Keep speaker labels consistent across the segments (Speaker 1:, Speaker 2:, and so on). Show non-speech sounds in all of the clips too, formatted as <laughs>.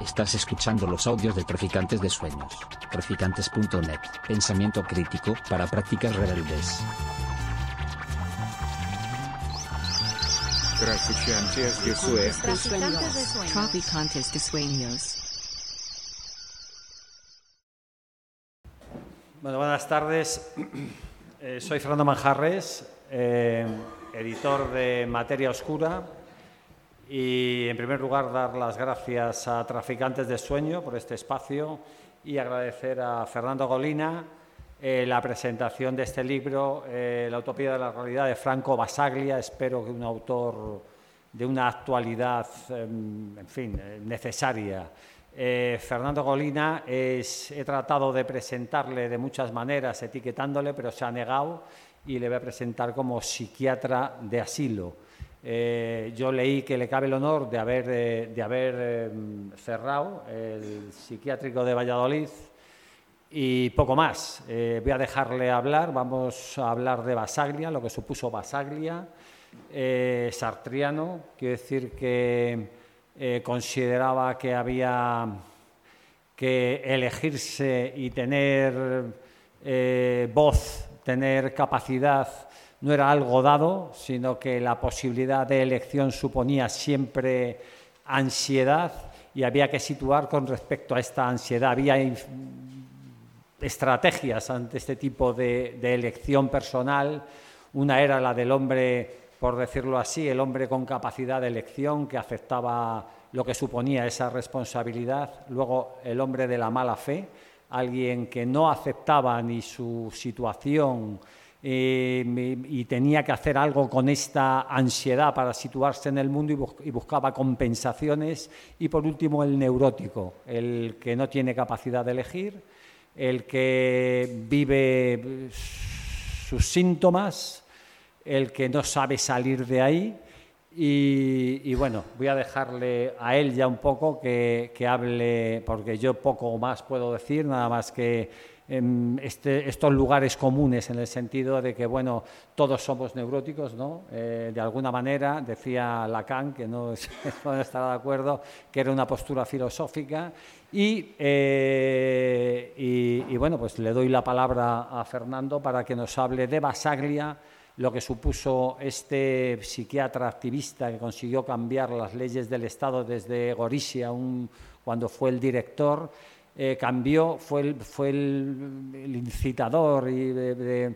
Speaker 1: Estás escuchando los audios de Traficantes de Sueños. Traficantes.net. Pensamiento crítico para prácticas rebeldes.
Speaker 2: Traficantes de Sueños.
Speaker 3: Traficantes de sueños.
Speaker 4: Bueno, buenas tardes. Eh, soy Fernando Manjarres, eh, editor de Materia Oscura. Y en primer lugar, dar las gracias a Traficantes de Sueño por este espacio y agradecer a Fernando Golina eh, la presentación de este libro, eh, La Utopía de la Realidad de Franco Basaglia. Espero que un autor de una actualidad, em, en fin, eh, necesaria. Fernando Golina es, he tratado de presentarle de muchas maneras, etiquetándole, pero se ha negado y le voy a presentar como psiquiatra de asilo. Eh, yo leí que le cabe el honor de haber, eh, de haber eh, cerrado el psiquiátrico de Valladolid y poco más. Voy a dejarle hablar, vamos a hablar de Basaglia, lo que supuso Basaglia, sartriano, quiero decir que consideraba que había que elegirse y tener voz, tener capacidad, no era algo dado, sino que la posibilidad de elección suponía siempre ansiedad y había que situar con respecto a esta ansiedad. Había estrategias ante este tipo de, de elección personal. Una era la del hombre, por decirlo así, el hombre con capacidad de elección que aceptaba lo que suponía esa responsabilidad. Luego el hombre de la mala fe, alguien que no aceptaba ni su situación eh, y tenía que hacer algo con esta ansiedad para situarse en el mundo y, bus- y buscaba compensaciones. Y por último el neurótico, el que no tiene capacidad de elegir, el que vive sus síntomas, el que no sabe salir de ahí. Y, y bueno, voy a dejarle a él ya un poco que, que hable, porque yo poco más puedo decir, nada más que este- estos lugares comunes en el sentido de que, bueno, todos somos neuróticos, ¿no? Eh, de alguna manera, decía Lacan, que no, <laughs> no estará de acuerdo, que era una postura filosófica. Y, eh, y- y, bueno, pues le doy la palabra a Fernando para que nos hable de Basaglia, lo que supuso este psiquiatra activista que consiguió cambiar las leyes del Estado desde Gorizia, cuando fue el director, eh, cambió, fue el, fue el, incitador del,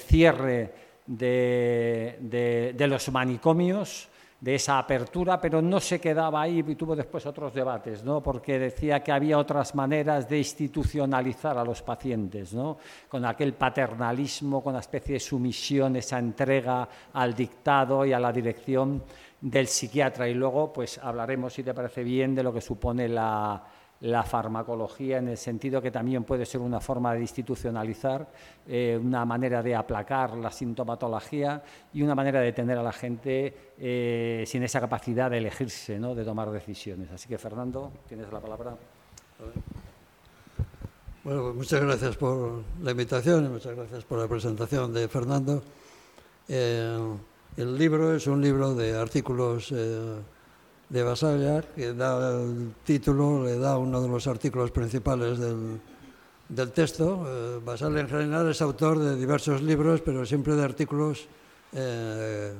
Speaker 4: cierre de, los manicomios, de esa apertura, pero no se quedaba ahí y tuvo después otros debates, ¿no? porque decía que había otras maneras de institucionalizar a los pacientes, ¿no? con aquel paternalismo, con una especie de sumisión, esa entrega al dictado y a la dirección del psiquiatra. Y luego pues hablaremos, si te parece bien, de lo que supone la, la farmacología en el sentido que también puede ser una forma de institucionalizar, eh, una manera de aplacar la sintomatología y una manera de tener a la gente eh, sin esa capacidad de elegirse, ¿no? de tomar decisiones. Así que, Fernando, tienes la palabra.
Speaker 5: Bueno, pues muchas gracias por la invitación y muchas gracias por la presentación de Fernando. Eh, el libro es un libro de artículos de Basalla, que dá el título, le dá uno de los artículos principales del, del texto. Eh, Basalla en general es autor de diversos libros, pero siempre de artículos eh,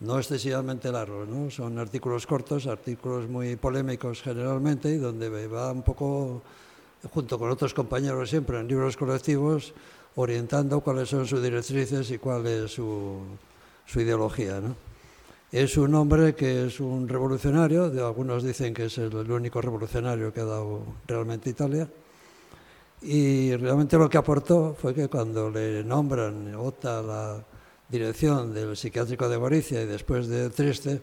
Speaker 5: no excesivamente largos. ¿no? Son artículos cortos, artículos muy polémicos generalmente, y donde va un poco, junto con otros compañeros siempre, en libros colectivos, orientando cuáles son sus directrices y cuál es su, su ideología. ¿no? Es un hombre que es un revolucionario, algunos dicen que es el, único revolucionario que ha dado realmente Italia, y realmente lo que aportó fue que cuando le nombran, opta a la dirección del psiquiátrico de Goricia y después de Trieste,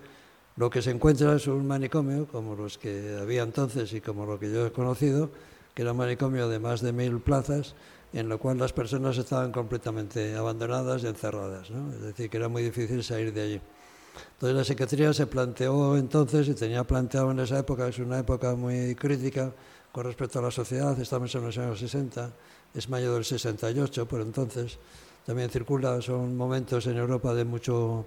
Speaker 5: lo que se encuentra es un manicomio como los que había entonces y como lo que yo he conocido, que era un manicomio de más de mil plazas, en lo cual las personas estaban completamente abandonadas y encerradas. Es decir, que era muy difícil salir de allí. Entonces la psiquiatría se planteó entonces, y tenía planteado en esa época, es una época muy crítica con respecto a la sociedad, estamos en los años 60, es mayo del 68 por entonces, también circula, son momentos en Europa de, mucho,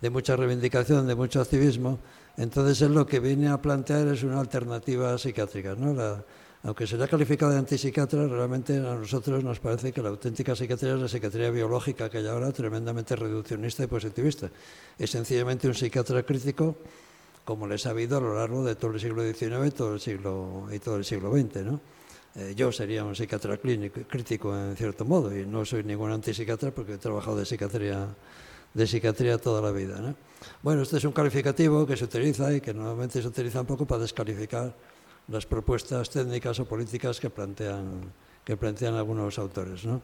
Speaker 5: de mucha reivindicación, de mucho activismo, entonces es lo que viene a plantear es una alternativa psiquiátrica, ¿no? La, aunque será calificado de antipsiquiatra, realmente a nosotros nos parece que la auténtica psiquiatría es la psiquiatría biológica que hay ahora, tremendamente reduccionista y positivista. Es sencillamente un psiquiatra crítico, como les ha habido a lo largo de todo el siglo XIX todo el siglo, y todo el siglo XX. Eh, yo sería un psiquiatra clínico, crítico en cierto modo, y no soy ningún antipsiquiatra porque he trabajado de psiquiatría de psiquiatría toda la vida. ¿no? Bueno, este es un calificativo que se utiliza y que normalmente se utiliza un poco para descalificar las propuestas técnicas o políticas que plantean, que plantean algunos autores. ¿no?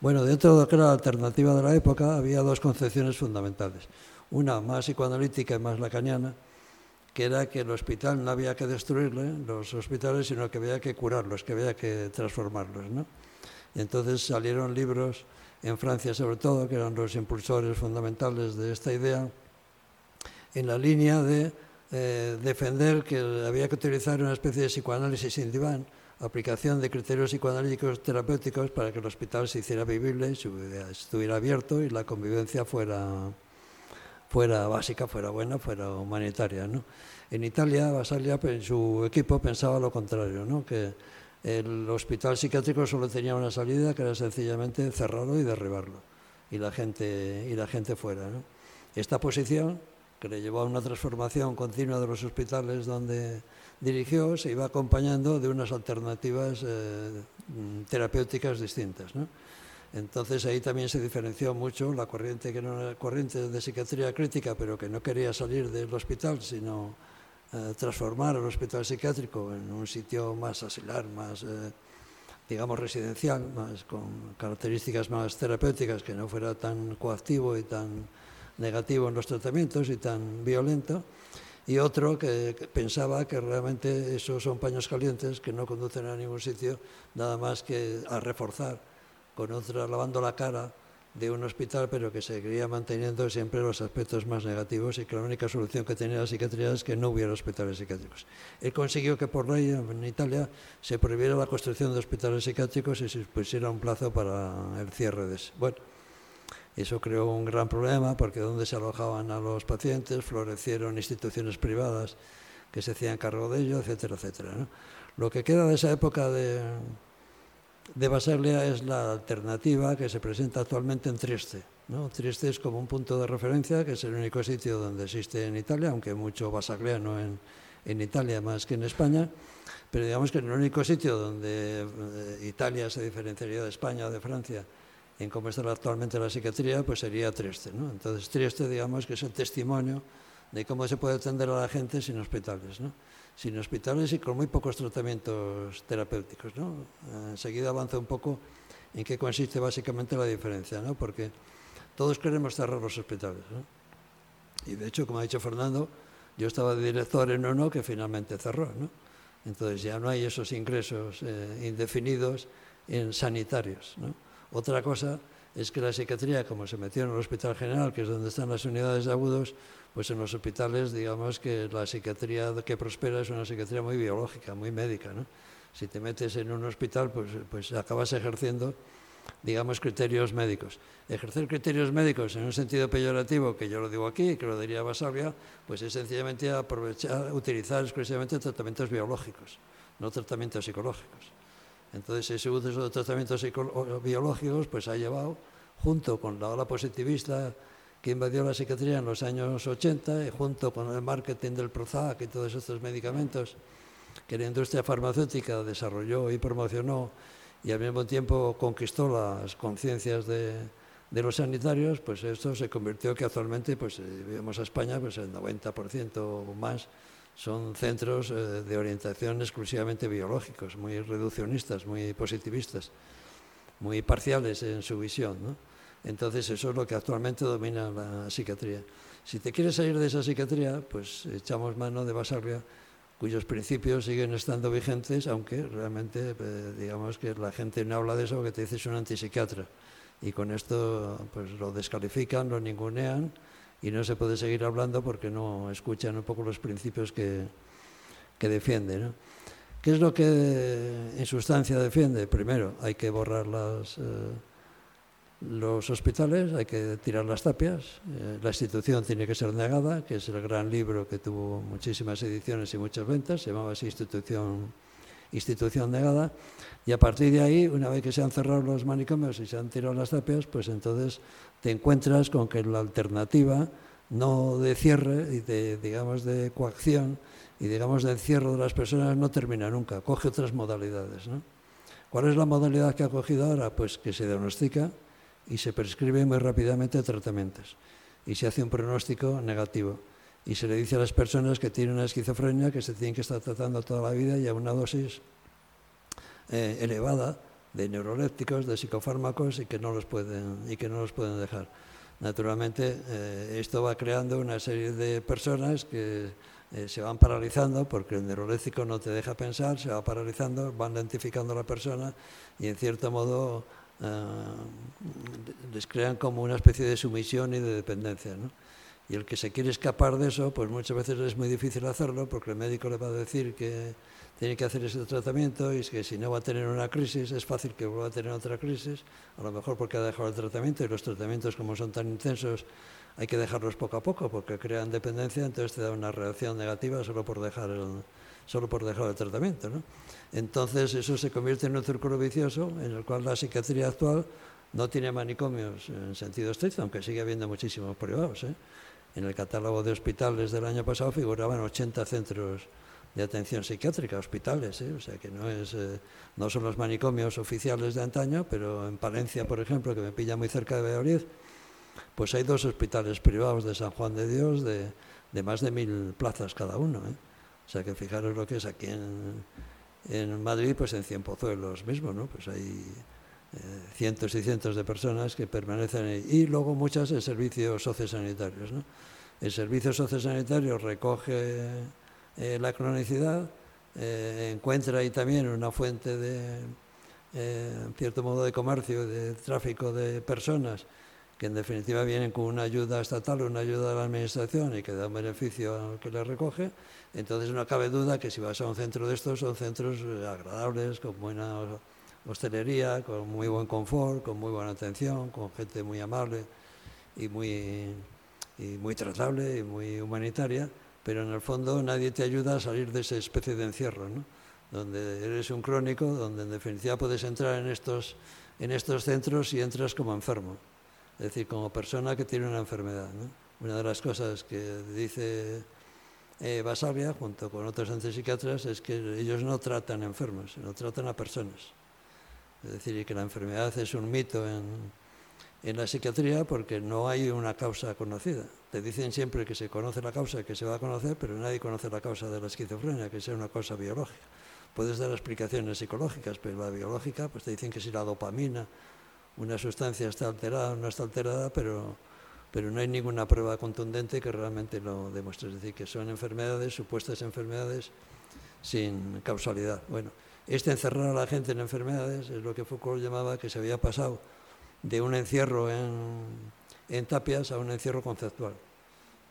Speaker 5: Bueno, dentro de lo que era la alternativa de la época había dos concepciones fundamentales. Una más psicoanalítica y más lacaniana, que era que el hospital no había que destruirle, los hospitales, sino que había que curarlos, que había que transformarlos. ¿no? Y entonces salieron libros en Francia sobre todo, que eran los impulsores fundamentales de esta idea, en la línea de eh, defender que había que utilizar una especie de psicoanálisis sin diván, aplicación de criterios psicoanalíticos terapéuticos para que el hospital se hiciera vivible, estuviera abierto y la convivencia fuera, fuera básica, fuera buena, fuera humanitaria. ¿no? En Italia, Basaglia, en su equipo pensaba lo contrario, ¿no? que el hospital psiquiátrico solo tenía una salida que era sencillamente cerrarlo y derribarlo y la gente, y la gente fuera. Esta posición, que le llevó a una transformación continua de los hospitales donde dirigió, se iba acompañando de unas alternativas eh, terapéuticas distintas. Entonces ahí también se diferenció mucho la corriente que no era corriente de psiquiatría crítica, pero que no quería salir del hospital, sino eh, transformar el hospital psiquiátrico en un sitio más asilar, más, eh, digamos, residencial, más con características más terapéuticas, que no fuera tan coactivo y tan negativo en los tratamientos y tan violento. Y otro que, pensaba que realmente esos son paños calientes que no conducen a ningún sitio, nada más que a reforzar con otra lavando la cara de un hospital, pero que seguiría manteniendo siempre los aspectos más negativos y que la única solución que tenía la psiquiatría es que no hubiera hospitales psiquiátricos. Él consiguió que por ley en Italia se prohibiera la construcción de hospitales psiquiátricos y se pusiera un plazo para el cierre de ese. Bueno, eso creó un gran problema porque donde se alojaban a los pacientes florecieron instituciones privadas que se hacían cargo de ello, etcétera, etcétera. Lo que queda de esa época de de es la alternativa que se presenta actualmente en Trieste. ¿no? Trieste es como un punto de referencia, que es el único sitio donde existe en Italia, aunque mucho basagliano en, en Italia más que en España, pero digamos que en el único sitio donde eh, Italia se diferenciaría de España o de Francia en cómo está actualmente la psiquiatría, pues sería Trieste. ¿no? Entonces Trieste, digamos que es el testimonio de cómo se puede atender a la gente sin hospitales. ¿no? sin hospitales y con muy pocos tratamientos terapéuticos. ¿no? Enseguida avanza un poco en qué consiste básicamente la diferencia, ¿no? porque todos queremos cerrar los hospitales. ¿no? Y de hecho, como ha dicho Fernando, yo estaba de director en uno que finalmente cerró. ¿no? Entonces ya no hay esos ingresos eh, indefinidos en sanitarios. ¿no? Otra cosa es que la psiquiatría, como se metió en el Hospital General, que es donde están las unidades de agudos, pues en los hospitales, digamos que la psiquiatría que prospera es una psiquiatría muy biológica, muy médica. Si te metes en un hospital, pues, pues acabas ejerciendo, digamos, criterios médicos. Ejercer criterios médicos en un sentido peyorativo, que yo lo digo aquí, que lo diría Basaglia, pues es sencillamente aprovechar, utilizar exclusivamente tratamientos biológicos, no tratamientos psicológicos. Entonces, ese uso de tratamientos biológicos pues ha llevado, junto con la ola positivista que invadió la psiquiatría en los años 80, y junto con el marketing del Prozac y todos estos medicamentos que la industria farmacéutica desarrolló y promocionó y al mismo tiempo conquistó las conciencias de, de, los sanitarios, pues esto se convirtió que actualmente, pues eh, vemos a España, pues el 90% o más son centros eh, de orientación exclusivamente biológicos, muy reduccionistas, muy positivistas, muy parciales en su visión. Entonces eso es lo que actualmente domina la psiquiatría. Si te quieres salir de esa psiquiatría, pues echamos mano de Basaglia, cuyos principios siguen estando vigentes, aunque realmente eh, digamos que la gente no habla de eso porque te dice es un antipsiquiatra. Y con esto pues lo descalifican, lo ningunean y no se puede seguir hablando porque no escuchan un poco los principios que, que defiende. ¿Qué es lo que en sustancia defiende? Primero, hay que borrar eh, los hospitales hay que tirar las tapias, eh, la institución tiene que ser negada, que es el gran libro que tuvo muchísimas ediciones y muchas ventas, se llamaba Institución, institución Negada, y a partir de ahí, una vez que se han cerrado los manicomios y se han tirado las tapias, pues entonces te encuentras con que la alternativa, no de cierre y de, digamos, de coacción y digamos de encierro de las personas no termina nunca, coge otras modalidades. ¿no? ¿Cuál es la modalidad que ha cogido ahora? Pues que se diagnostica, y se prescribe muy rápidamente tratamientos y se hace un pronóstico negativo y se le dice a las personas que tienen una esquizofrenia que se tienen que estar tratando toda la vida y a una dosis eh, elevada de neurolépticos, de psicofármacos y que no los pueden, y que no los pueden dejar. Naturalmente, eh, esto va creando una serie de personas que eh, se van paralizando porque el neuroléptico no te deja pensar, se va paralizando, van lentificando a la persona y en cierto modo les crean como una especie de sumisión y de dependencia. ¿no? Y el que se quiere escapar de eso, pues muchas veces es muy difícil hacerlo porque el médico le va a decir que tiene que hacer ese tratamiento y que si no va a tener una crisis, es fácil que vuelva a tener otra crisis, a lo mejor porque ha dejado el tratamiento y los tratamientos como son tan intensos hay que dejarlos poco a poco porque crean dependencia, entonces te da una reacción negativa solo por dejar el, solo por dejar el tratamiento. ¿no? Entonces eso se convierte en un círculo vicioso en el cual la psiquiatría actual no tiene manicomios en sentido estricto, aunque sigue habiendo muchísimos privados. ¿eh? En el catálogo de hospitales del año pasado figuraban 80 centros de atención psiquiátrica, hospitales, ¿eh? o sea que no, es, eh, no son los manicomios oficiales de antaño, pero en Palencia, por ejemplo, que me pilla muy cerca de Valladolid, pues hay dos hospitales privados de San Juan de Dios de, de más de mil plazas cada uno. ¿eh? O sea que fijaros lo que es aquí en, en Madrid, pues en Cienpozuelos mismo, ¿no? Pues hay eh, cientos y cientos de personas que permanecen ahí. Y luego muchas en servicios sociosanitarios, ¿no? El servicio sociosanitario recoge eh, la cronicidad, eh, encuentra ahí también una fuente de, en cierto modo, de comercio, de tráfico de personas que en definitiva vienen con una ayuda estatal, una ayuda de la administración y que da un beneficio al que le recoge, entonces no cabe duda que si vas a un centro de estos son centros agradables, con buena hostelería, con muy buen confort, con muy buena atención, con gente muy amable y muy, y muy tratable y muy humanitaria, pero en el fondo nadie te ayuda a salir de esa especie de encierro, ¿no? donde eres un crónico, donde en definitiva puedes entrar en estos, en estos centros y entras como enfermo es decir, como persona que tiene una enfermedad. Una de las cosas que dice eh, Basavia, junto con otros antipsiquiatras, es que ellos no tratan enfermos, sino tratan a personas. Es decir, que la enfermedad es un mito en, la psiquiatría porque no hay una causa conocida. Te dicen siempre que se conoce la causa, que se va a conocer, pero nadie conoce la causa de la esquizofrenia, que sea una causa biológica. Puedes dar explicaciones psicológicas, pero la biológica, pues te dicen que si la dopamina una sustancia está alterada o no está alterada, pero, pero no hay ninguna prueba contundente que realmente lo demuestre. Es decir, que son enfermedades, supuestas enfermedades, sin causalidad. Bueno, este encerrar a la gente en enfermedades es lo que Foucault llamaba que se había pasado de un encierro en, en tapias a un encierro conceptual.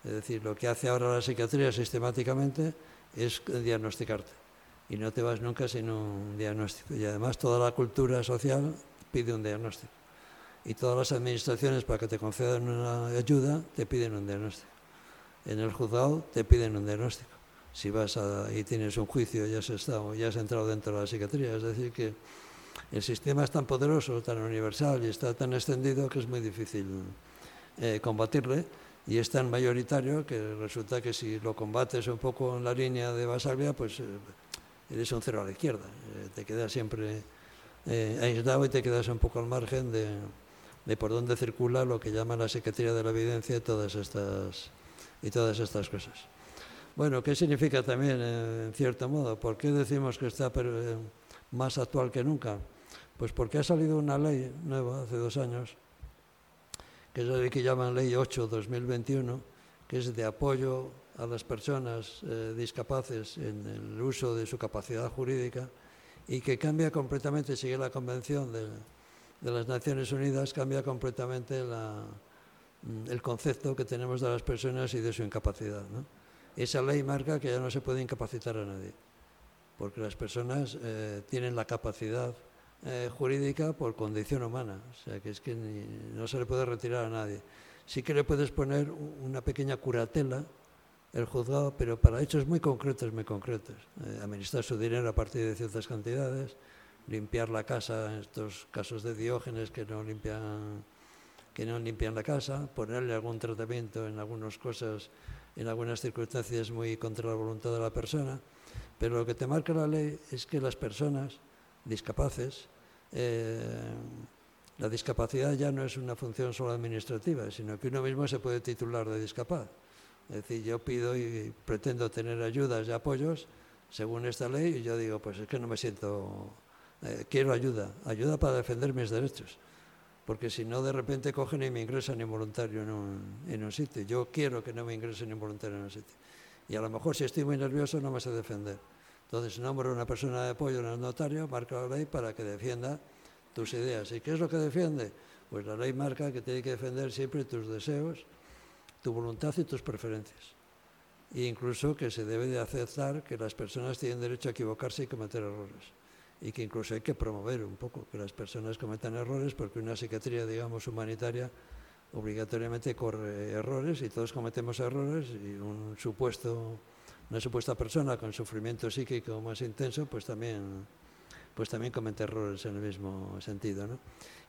Speaker 5: Es decir, lo que hace ahora la psiquiatría sistemáticamente es diagnosticarte y no te vas nunca sin un diagnóstico. Y además toda la cultura social pide un diagnóstico y todas las administraciones para que te concedan una ayuda te piden un diagnóstico. En el juzgado te piden un diagnóstico. Si vas y tienes un juicio, ya has estado, ya has entrado dentro de la psiquiatría. Es decir, que el sistema es tan poderoso, tan universal y está tan extendido que es muy difícil eh, combatirle y es tan mayoritario que resulta que si lo combates un poco en la línea de Basaglia, pues eh, eres un cero a la izquierda. Eh, te quedas siempre aislado y te quedas un poco al margen de, por dónde circula lo que llama la Secretaría de la Evidencia y todas estas, y todas estas cosas. Bueno, ¿qué significa también, en cierto modo? ¿Por qué decimos que está eh, más actual que nunca? Pues porque ha salido una ley nueva hace dos años, que es la que llaman Ley 8-2021, que es de apoyo a las personas eh, discapaces en el uso de su capacidad jurídica y que cambia completamente, sigue la convención de las Naciones Unidas cambia completamente mm, el concepto que tenemos de las personas y de su incapacidad. Esa ley marca que ya no se puede incapacitar a nadie, porque las personas eh, tienen la capacidad eh, jurídica por condición humana, o sea que es que no se le puede retirar a nadie. Sí que le puedes poner una pequeña curatela el juzgado, pero para hechos muy concretos, muy concretos. Eh, administrar su dinero a partir de ciertas cantidades, limpiar la casa, en estos casos de diógenes que no limpian que no limpian la casa, ponerle algún tratamiento en algunas cosas, en algunas circunstancias muy contra la voluntad de la persona. Pero lo que te marca la ley es que las personas discapaces, eh, la discapacidad ya no es una función solo administrativa, sino que uno mismo se puede titular de discapaz. Es decir, yo pido y pretendo tener ayudas y apoyos según esta ley y yo digo, pues es que no me siento, eh, quiero ayuda, ayuda para defender mis derechos. Porque si no, de repente cogen y me ingresan involuntario en un, en un sitio. Yo quiero que no me ingresen involuntario en un sitio. Y a lo mejor si estoy muy nervioso no me sé defender. Entonces nombro una persona de apoyo en el notario, marca la ley para que defienda tus ideas. ¿Y qué es lo que defiende? Pues la ley marca que tiene que defender siempre tus deseos, tu voluntad y tus preferencias. E incluso que se debe de aceptar que las personas tienen derecho a equivocarse y cometer errores. Y que incluso hay que promover un poco que las personas cometan errores porque una psiquiatría, digamos, humanitaria obligatoriamente corre errores y todos cometemos errores y un supuesto una supuesta persona con sufrimiento psíquico más intenso, pues también, pues también comete errores en el mismo sentido. ¿no?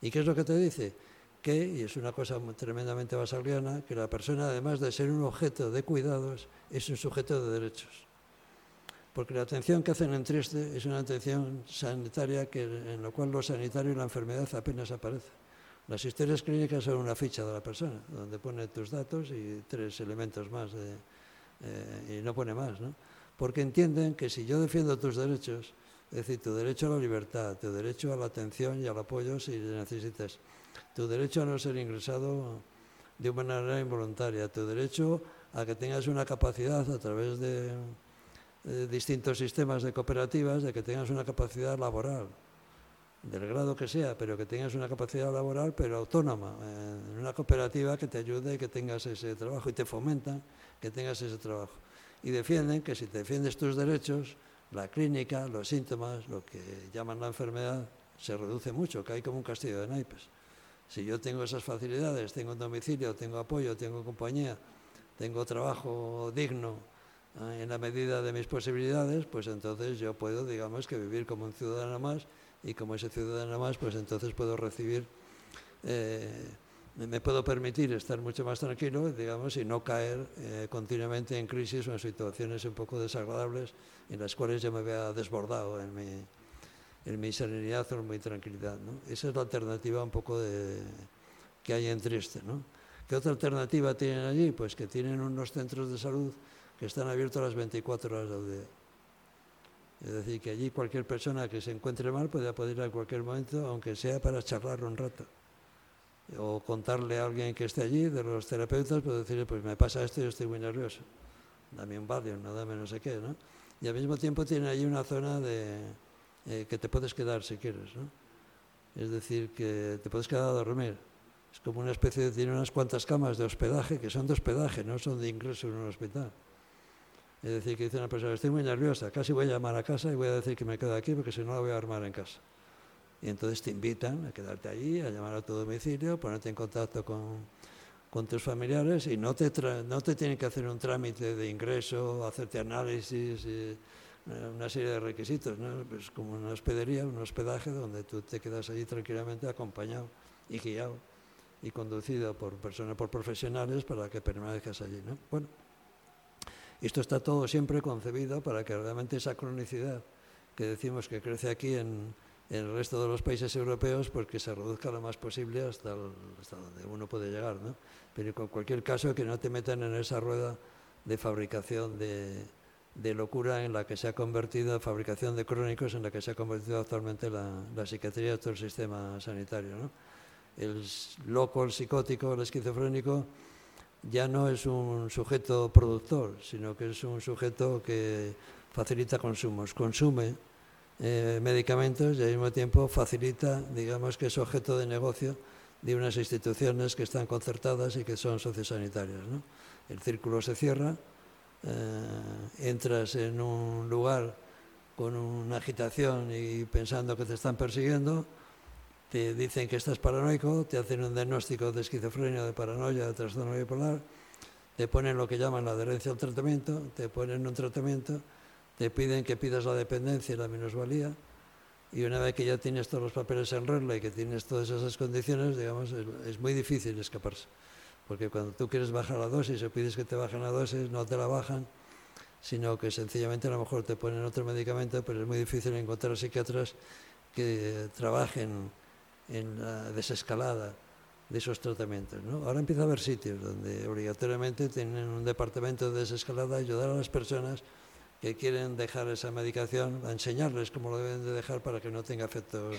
Speaker 5: ¿Y qué es lo que te dice? Que, y es una cosa tremendamente basaliana, que la persona, además de ser un objeto de cuidados, es un sujeto de derechos. Porque la atención que hacen en Trieste es una atención sanitaria que, en la cual lo sanitario y la enfermedad apenas aparecen. Las historias clínicas son una ficha de la persona, donde pone tus datos y tres elementos más de, eh, y no pone más, ¿no? Porque entienden que si yo defiendo tus derechos, es decir, tu derecho a la libertad, tu derecho a la atención y al apoyo si necesitas, tu derecho a no ser ingresado de una manera involuntaria, tu derecho a que tengas una capacidad a través de, distintos sistemas de cooperativas, de que tengas una capacidad laboral, del grado que sea, pero que tengas una capacidad laboral, pero autónoma, en una cooperativa que te ayude y que tengas ese trabajo y te fomentan que tengas ese trabajo. Y defienden que si te defiendes tus derechos, la clínica, los síntomas, lo que llaman la enfermedad, se reduce mucho, que hay como un castillo de naipes. Si yo tengo esas facilidades, tengo un domicilio, tengo apoyo, tengo compañía, tengo trabajo digno eh, en la medida de mis posibilidades, pues entonces yo puedo, digamos, que vivir como un ciudadano más y como ese ciudadano más, pues entonces puedo recibir eh, me puedo permitir estar mucho más tranquilo, digamos, y no caer eh, continuamente en crisis o en situaciones un poco desagradables en las cuales yo me vea desbordado en mi, en mi serenidad o en mi tranquilidad. ¿no? Esa es la alternativa un poco de, que hay en Trieste. ¿no? ¿Qué otra alternativa tienen allí? Pues que tienen unos centros de salud que están abiertos las 24 horas del día. Es decir, que allí cualquier persona que se encuentre mal puede acudir a cualquier momento, aunque sea para charlar un rato o contarle a alguien que esté allí, de los terapeutas, pues decirle, pues me pasa esto y yo estoy muy nervioso. Dame un Valium, no dame no sé qué, ¿no? Y al mismo tiempo tiene allí una zona de, eh, que te puedes quedar si quieres, ¿no? Es decir, que te puedes quedar a dormir. Es como una especie de, tiene unas cuantas camas de hospedaje, que son de hospedaje, no son de ingreso en un hospital. Es decir, que dice una persona, estoy muy nerviosa, casi voy a llamar a casa y voy a decir que me quedo aquí porque si no la voy a armar en casa. Y entonces te invitan a quedarte allí, a llamar a tu domicilio, ponerte en contacto con, con tus familiares y no te, no te tienen que hacer un trámite de ingreso, hacerte análisis, y, eh, una serie de requisitos, ¿no? pues como una hospedería, un hospedaje donde tú te quedas allí tranquilamente acompañado y guiado y conducido por personas, por profesionales para que permanezcas allí. ¿no? Bueno, esto está todo siempre concebido para que realmente esa cronicidad que decimos que crece aquí en, en el resto de los países europeos pues que se reduzca lo más posible hasta, hasta donde uno puede llegar. ¿no? Pero en cualquier caso que no te metan en esa rueda de fabricación de, de locura en la que se ha convertido, fabricación de crónicos en la que se ha convertido actualmente la, la psiquiatría de todo el sistema sanitario. ¿no? El loco, el psicótico, el esquizofrénico ya no es un sujeto productor, sino que es un sujeto que facilita consumos, consume eh, medicamentos y al mismo tiempo facilita, digamos que es objeto de negocio de unas instituciones que están concertadas y que son sociosanitarias. ¿no? El círculo se cierra, eh, entras en un lugar con una agitación y pensando que te están persiguiendo, te dicen que estás paranoico, te hacen un diagnóstico de esquizofrenia, de paranoia, de trastorno bipolar, te ponen lo que llaman la adherencia al tratamiento, te ponen un tratamiento, te piden que pidas la dependencia y la minusvalía, y una vez que ya tienes todos los papeles en regla y que tienes todas esas condiciones, digamos, es, muy difícil escaparse. Porque cuando tú quieres bajar la dosis o pides que te bajen la dosis, no te la bajan, sino que sencillamente a lo mejor te ponen otro medicamento, pero es muy difícil encontrar psiquiatras que trabajen en la desescalada de esos tratamientos. ¿no? Ahora empieza a haber sitios donde obligatoriamente tienen un departamento de desescalada, ayudar a las personas que quieren dejar esa medicación, a enseñarles cómo lo deben de dejar para que no tenga efectos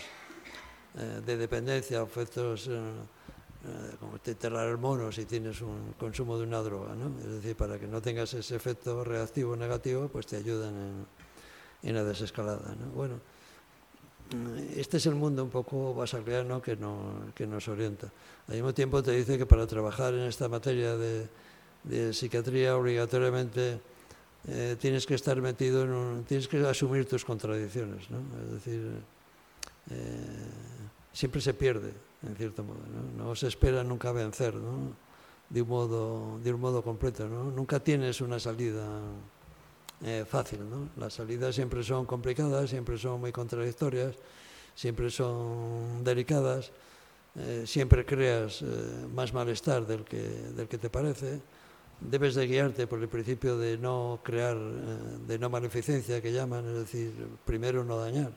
Speaker 5: eh, de dependencia, efectos eh, eh, como te enterrar el mono si tienes un consumo de una droga. ¿no? Es decir, para que no tengas ese efecto reactivo negativo, pues te ayudan en, en la desescalada. ¿no? Bueno, este es el mundo un poco basaliano que, no, nos orienta. Al mismo tiempo te dice que para trabajar en esta materia de, psiquiatría obligatoriamente eh, tienes que estar metido en un, tienes que asumir tus contradicciones. Es decir, eh, siempre se pierde, en cierto modo, ¿no? Se espera nunca vencer. De un modo, de un modo completo, ¿no? Nunca tienes una salida eh, fácil, ¿no? Las salidas siempre son complicadas, siempre son muy contradictorias, siempre son delicadas, eh, siempre creas eh, más malestar del que, del que te parece. Debes de guiarte por el principio de no crear, de no maleficencia que llaman, es decir, primero no dañar.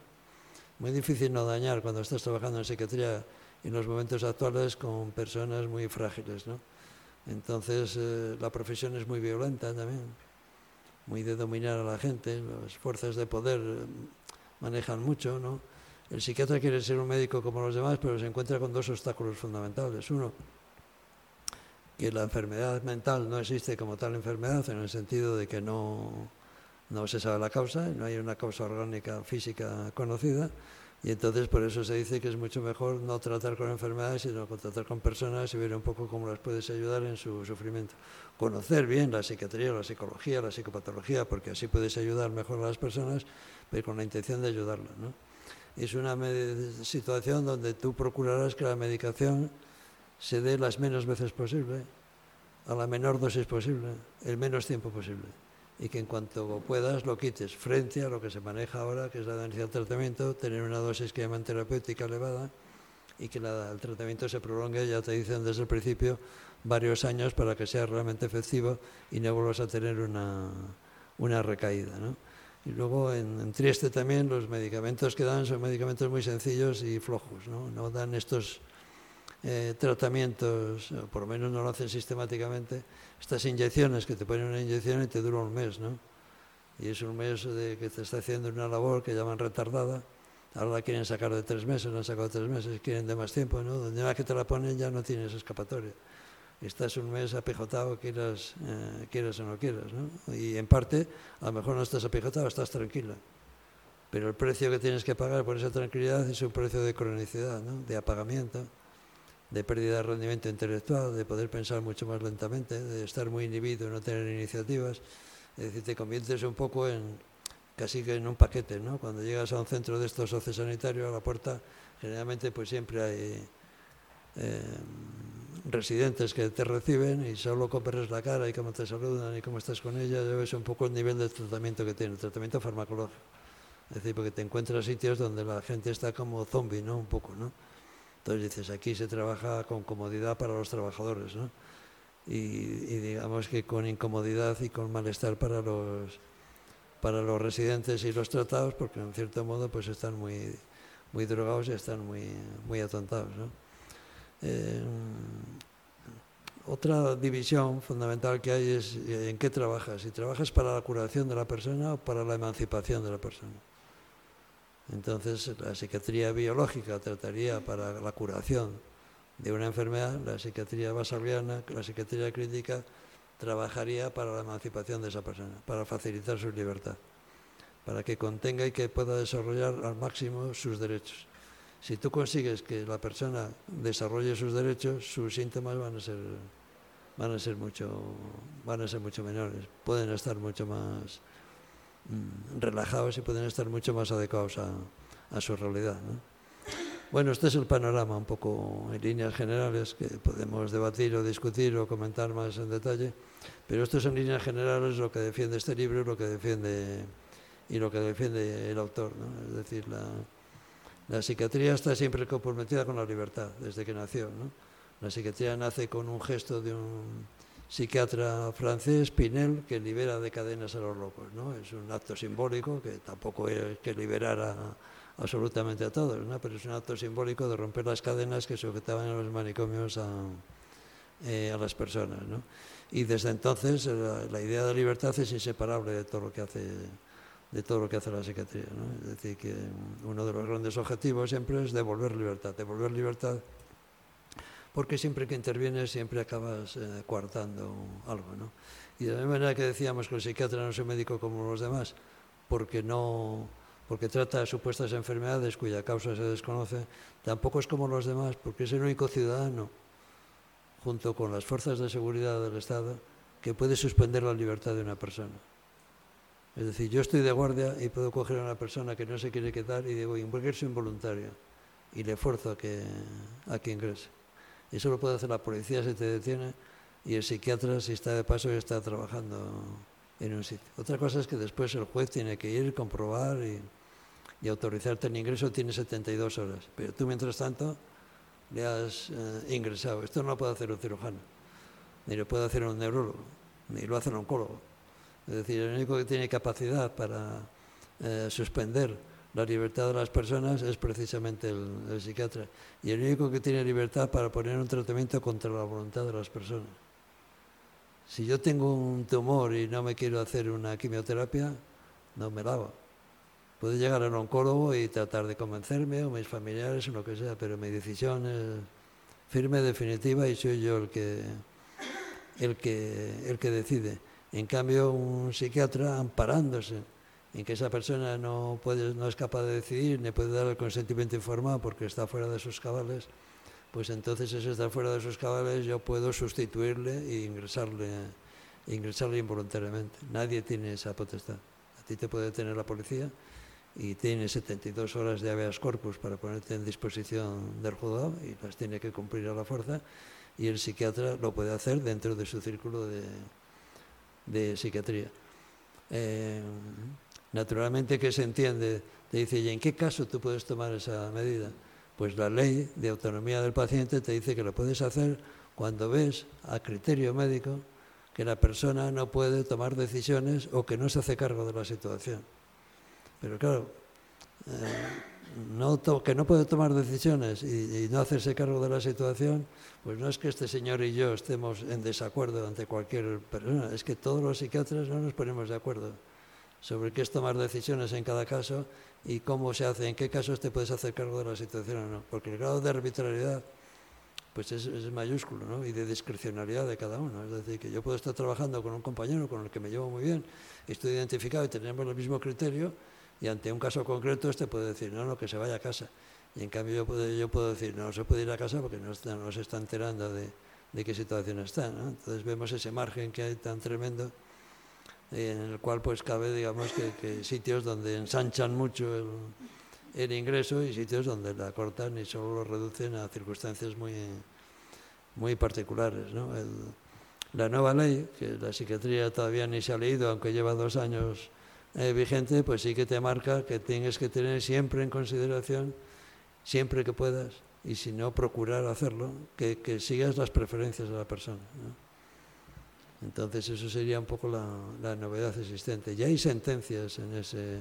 Speaker 5: Muy difícil no dañar cuando estás trabajando en psiquiatría en los momentos actuales con personas muy frágiles, ¿no? Entonces la profesión es muy violenta también muy de dominar a la gente, las fuerzas de poder eh, manejan mucho, ¿no? El psiquiatra quiere ser un médico como los demás, pero se encuentra con dos obstáculos fundamentales. Uno, que la enfermedad mental no existe como tal enfermedad, en el sentido de que no, no se sabe la causa, no hay una causa orgánica física conocida, y entonces por eso se dice que es mucho mejor no tratar con enfermedades, sino tratar con personas y ver un poco cómo las puedes ayudar en su sufrimiento. Conocer bien la psiquiatría, la psicología, la psicopatología, porque así puedes ayudar mejor a las personas, pero con la intención de ayudarlas. ¿no? Es una situación donde tú procurarás que la medicación se dé las menos veces posible, a la menor dosis posible, el menos tiempo posible y que en cuanto puedas lo quites frente a lo que se maneja ahora, que es la densidad del tratamiento, tener una dosis que llaman terapéutica elevada y que la, el tratamiento se prolongue, ya te dicen desde el principio, varios años para que sea realmente efectivo y no vuelvas a tener una, una recaída. ¿no? Y luego en, en, Trieste también los medicamentos que dan son medicamentos muy sencillos y flojos, no, no dan estos eh, tratamientos, o por lo menos no lo hacen sistemáticamente, estas inyecciones que te ponen una inyección y te dura un mes, ¿no? Y es un mes de que te está haciendo una labor que llaman retardada. Ahora la quieren sacar de tres meses, la han sacado de tres meses, quieren de más tiempo, ¿no? Donde la que te la ponen ya no tienes escapatoria. Estás un mes apejotado, quieras, eh, quieras o no quieras, ¿no? Y en parte, a lo mejor no estás apejotado, estás tranquila. Pero el precio que tienes que pagar por esa tranquilidad es un precio de cronicidad, ¿no? De apagamiento. De pérdida de rendimiento intelectual, de poder pensar mucho más lentamente, de estar muy inhibido, no tener iniciativas. Es decir, te conviertes un poco en casi que en un paquete, ¿no? Cuando llegas a un centro de estos sociosanitarios, a la puerta, generalmente pues siempre hay eh, residentes que te reciben y solo compres la cara y cómo te saludan y cómo estás con ella, ves un poco el nivel de tratamiento que tiene, el tratamiento farmacológico. Es decir, porque te encuentras sitios donde la gente está como zombie, ¿no? Un poco, ¿no? Entonces dices, aquí se trabaja con comodidad para los trabajadores, ¿no? Y, digamos que con incomodidad y con malestar para los, para los residentes y los tratados, porque en cierto modo pues están muy, muy drogados y están muy, muy atontados. Eh, otra división fundamental que hay es en qué trabajas. Si trabajas para la curación de la persona o para la emancipación de la persona. Entonces, la psiquiatría biológica trataría para la curación de una enfermedad, la psiquiatría basaliana, la psiquiatría crítica trabajaría para la emancipación de esa persona, para facilitar su libertad, para que contenga y que pueda desarrollar al máximo sus derechos. Si tú consigues que la persona desarrolle sus derechos, sus síntomas van a ser van a ser mucho van a ser mucho menores, pueden estar mucho más relajados y pueden estar mucho más adecuados a, su realidad. ¿no? Bueno, este es el panorama un poco en líneas generales que podemos debatir o discutir o comentar más en detalle, pero esto es en líneas generales lo que defiende este libro lo que defiende, y lo que defiende el autor. Es decir, la, psiquiatría está siempre comprometida con la libertad desde que nació. La psiquiatría nace con un gesto de un psiquiatra francés, Pinel, que libera de cadenas a los locos. ¿no? Es un acto simbólico que tampoco es que liberara absolutamente a todos, ¿no? pero es un acto simbólico de romper las cadenas que sujetaban en los manicomios a, eh, a las personas. ¿no? Y desde entonces la, la, idea de libertad es inseparable de todo lo que hace, de todo lo que hace la psiquiatría. ¿no? Es decir, que uno de los grandes objetivos siempre es devolver libertad, devolver libertad porque siempre que intervienes siempre acabas eh, coartando algo. ¿no? Y de la misma manera que decíamos que el psiquiatra no es un médico como los demás, porque no porque trata supuestas enfermedades cuya causa se desconoce, tampoco es como los demás, porque es el único ciudadano, junto con las fuerzas de seguridad del Estado, que puede suspender la libertad de una persona. Es decir, yo estoy de guardia y puedo coger a una persona que no se quiere quedar y digo, ingreso involuntario, y le fuerzo a que, a que ingrese. Eso lo puede hacer la policía si te detiene y el psiquiatra si está de paso y está trabajando en un sitio. Otra cosa es que después el juez tiene que ir, comprobar y, y autorizarte el ingreso, tiene 72 horas. Pero tú, mientras tanto, le has eh, ingresado. Esto no lo puede hacer un cirujano, ni lo puede hacer un neurólogo, ni lo hace un oncólogo. Es decir, el único que tiene capacidad para eh, suspender la libertad de las personas es precisamente el, psiquiatra. Y el único que tiene libertad para poner un tratamiento contra la voluntad de las personas. Si yo tengo un tumor y no me quiero hacer una quimioterapia, no me la hago. Puedo llegar al oncólogo y tratar de convencerme, o mis familiares, o lo que sea, pero mi decisión es firme, definitiva, y soy yo el que, el que, el que decide. En cambio, un psiquiatra amparándose en que esa persona no, puede, no es capaz de decidir ni puede dar el consentimiento informado porque está fuera de sus cabales, pues entonces ese está fuera de sus cabales yo puedo sustituirle e ingresarle, ingresarle involuntariamente. Nadie tiene esa potestad. A ti te puede tener la policía y tiene 72 horas de habeas corpus para ponerte en disposición del juzgado y las tiene que cumplir a la fuerza y el psiquiatra lo puede hacer dentro de su círculo de, de psiquiatría. Eh, Naturalmente que se entiende, te dice, ¿y en qué caso tú puedes tomar esa medida? Pues la ley de autonomía del paciente te dice que lo puedes hacer cuando ves a criterio médico que la persona no puede tomar decisiones o que no se hace cargo de la situación. Pero claro, eh, que no puede tomar decisiones y, y, no hacerse cargo de la situación, pues no es que este señor y yo estemos en desacuerdo ante cualquier persona, es que todos los psiquiatras no nos ponemos de acuerdo sobre qué es tomar decisiones en cada caso y cómo se hace, en qué casos te puedes hacer cargo de la situación o no. Porque el grado de arbitrariedad pues es, mayúsculo ¿no? y de discrecionalidad de cada uno. Es decir, que yo puedo estar trabajando con un compañero con el que me llevo muy bien, estoy identificado y tenemos el mismo criterio y ante un caso concreto este puede decir, no, no, que se vaya a casa. Y en cambio yo puedo, yo puedo decir, no, no se puede ir a casa porque no, se está enterando de, de qué situación está. Entonces vemos ese margen que hay tan tremendo en el cual pues cabe, digamos, que, sitios donde ensanchan mucho el, el, ingreso y sitios donde la cortan y solo lo reducen a circunstancias muy, muy particulares. ¿no? El, la nueva ley, que la psiquiatría todavía ni se ha leído, aunque lleva dos años eh, vigente, pues sí que te marca que tienes que tener siempre en consideración, siempre que puedas, y si no, procurar hacerlo, que, sigas las preferencias de la persona. Entonces eso sería un poco la, novedad existente. Ya hay sentencias en ese,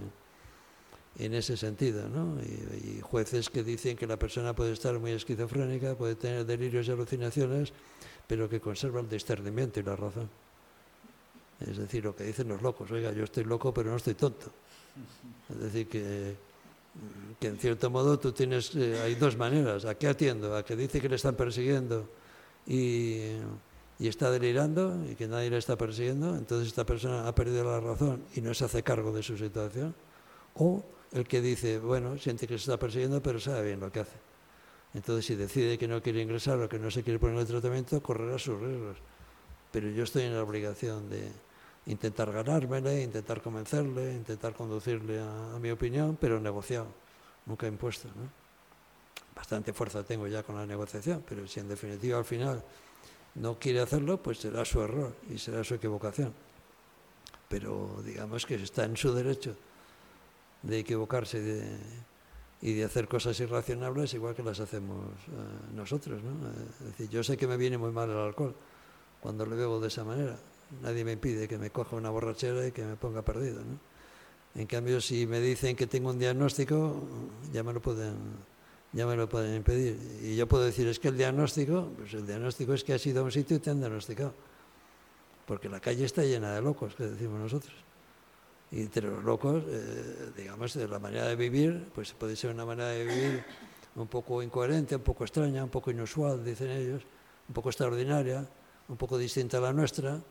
Speaker 5: en ese sentido, ¿no? Y, y, jueces que dicen que la persona puede estar muy esquizofrénica, puede tener delirios y alucinaciones, pero que conserva el discernimiento y la razón. Es decir, lo que dicen los locos, oiga, yo estoy loco, pero no estoy tonto. Es decir, que, que en cierto modo tú tienes, eh, hay dos maneras. ¿A qué atiendo? ¿A que dice que le están persiguiendo y y está delirando y que nadie le está persiguiendo, entonces esta persona ha perdido la razón y no se hace cargo de su situación. O el que dice, bueno, siente que se está persiguiendo, pero sabe bien lo que hace. Entonces, si decide que no quiere ingresar o que no se quiere poner el tratamiento, correrá sus riesgos. Pero yo estoy en la obligación de, intentar ganármele, intentar convencerle, intentar conducirle a, a mi opinión, pero negociado, nunca impuesto. ¿no? Bastante fuerza tengo ya con la negociación, pero si en definitiva al final no quiere hacerlo, pues será su error y será su equivocación. Pero digamos que está en su derecho de equivocarse y de, hacer cosas irracionables igual que las hacemos eh, nosotros. ¿no? Es decir, yo sé que me viene muy mal el alcohol cuando lo bebo de esa manera. Nadie me impide que me coja una borrachera y que me ponga perdido. ¿no? En cambio, si me dicen que tengo un diagnóstico, ya me lo pueden, ya me lo pueden impedir. Y yo puedo decir, es que el diagnóstico, pues el diagnóstico es que has ido a un sitio y te han diagnosticado. Porque la calle está llena de locos, que decimos nosotros. Y entre los locos, eh, digamos, de la manera de vivir, pues puede ser una manera de vivir un poco incoherente, un poco extraña, un poco inusual, dicen ellos, un poco extraordinaria, un poco distinta a la nuestra,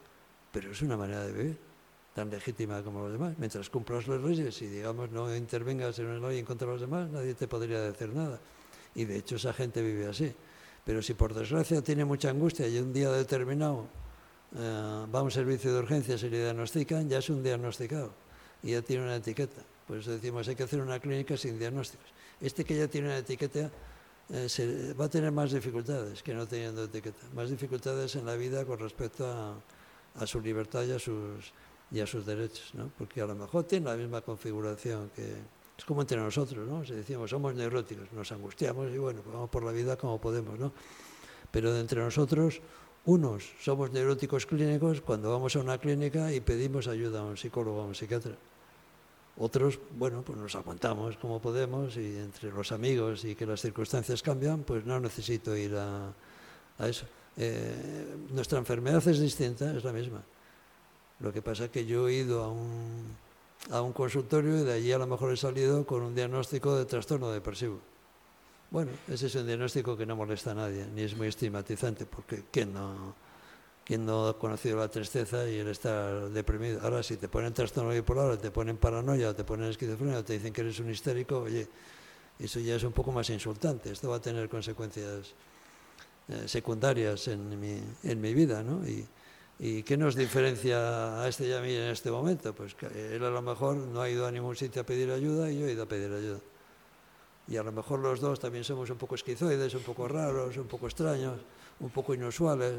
Speaker 5: pero es una manera de vivir tan legítima como los demás. Mientras cumplas las leyes y, digamos, no intervengas en una ley en contra de los demás, nadie te podría decir nada. Y de hecho esa gente vive así. Pero si por desgracia tiene mucha angustia y un día determinado eh, va a un servicio de urgencias y le diagnostican, ya es un diagnosticado y ya tiene una etiqueta. Por eso decimos, hay que hacer una clínica sin diagnósticos. Este que ya tiene una etiqueta eh, se, va a tener más dificultades que no teniendo etiqueta, más dificultades en la vida con respecto a, a su libertad y a sus, y a sus derechos, ¿no? porque a lo mejor tiene la misma configuración que es como entre nosotros, ¿no? Si decimos somos neuróticos, nos angustiamos y bueno, pues vamos por la vida como podemos, ¿no? Pero entre nosotros, unos somos neuróticos clínicos cuando vamos a una clínica y pedimos ayuda a un psicólogo a un psiquiatra. Otros, bueno, pues nos aguantamos como podemos y entre los amigos y que las circunstancias cambian, pues no necesito ir a, a eso. Eh, nuestra enfermedad es distinta, es la misma. Lo que pasa es que yo he ido a un, a un consultorio y de allí a lo mejor he salido con un diagnóstico de trastorno depresivo. Bueno, ese es un diagnóstico que no molesta a nadie, ni es muy estigmatizante, porque ¿quién no, quién no ha conocido la tristeza y el estar deprimido? Ahora, si te ponen trastorno bipolar, o te ponen paranoia, o te ponen esquizofrenia, o te dicen que eres un histérico, oye, eso ya es un poco más insultante. Esto va a tener consecuencias eh, secundarias en mi, en mi vida, ¿no? Y, ¿Y qué nos diferencia a este y a mí en este momento? Pues que él a lo mejor no ha ido a ningún sitio a pedir ayuda y yo he ido a pedir ayuda. Y a lo mejor los dos también somos un poco esquizoides, un poco raros, un poco extraños, un poco inusuales,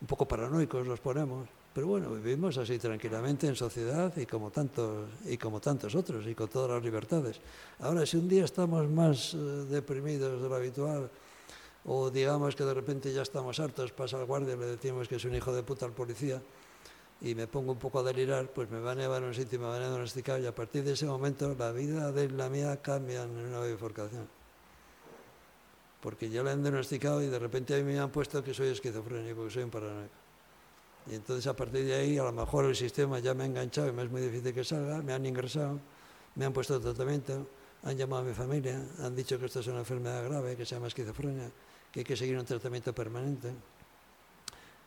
Speaker 5: un poco paranoicos los ponemos. Pero bueno, vivimos así tranquilamente en sociedad y como tantos, y como tantos otros y con todas las libertades. Ahora, si un día estamos más eh, deprimidos de lo habitual, o digamos que de repente ya estamos hartos, pasa al guardia, le decimos que es un hijo de puta al policía y me pongo un poco a delirar, pues me van a llevar a un sitio y me van a diagnosticar y a partir de ese momento la vida de la mía cambia en una bifurcación. Porque ya la han diagnosticado y de repente a mí me han puesto que soy esquizofrénico, que soy un paranoico. Y entonces a partir de ahí a lo mejor el sistema ya me ha enganchado y me es muy difícil que salga, me han ingresado, me han puesto tratamiento, han llamado a mi familia, han dicho que esto es una enfermedad grave, que se llama esquizofrenia que hay que seguir un tratamiento permanente.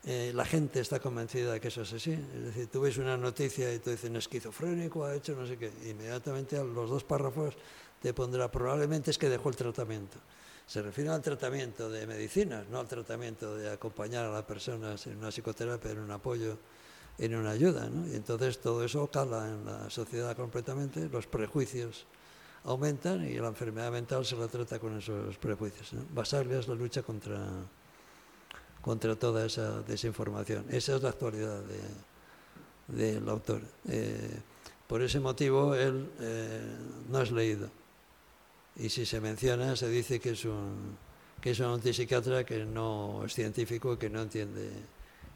Speaker 5: Eh, la gente está convencida de que eso es así. Es decir, tú ves una noticia y tú dices, esquizofrénico ha hecho no sé qué. Inmediatamente a los dos párrafos te pondrá, probablemente es que dejó el tratamiento. Se refiere al tratamiento de medicinas, no al tratamiento de acompañar a las personas en una psicoterapia, en un apoyo, en una ayuda. ¿no? Y entonces todo eso cala en la sociedad completamente, los prejuicios aumentan y la enfermedad mental se la trata con esos prejuicios. ¿no? Basarle es la lucha contra, contra toda esa desinformación. Esa es la actualidad del de, autor. Eh, por ese motivo él eh, no es leído. Y si se menciona, se dice que es un, que es un antipsiquiatra que no es científico que no entiende,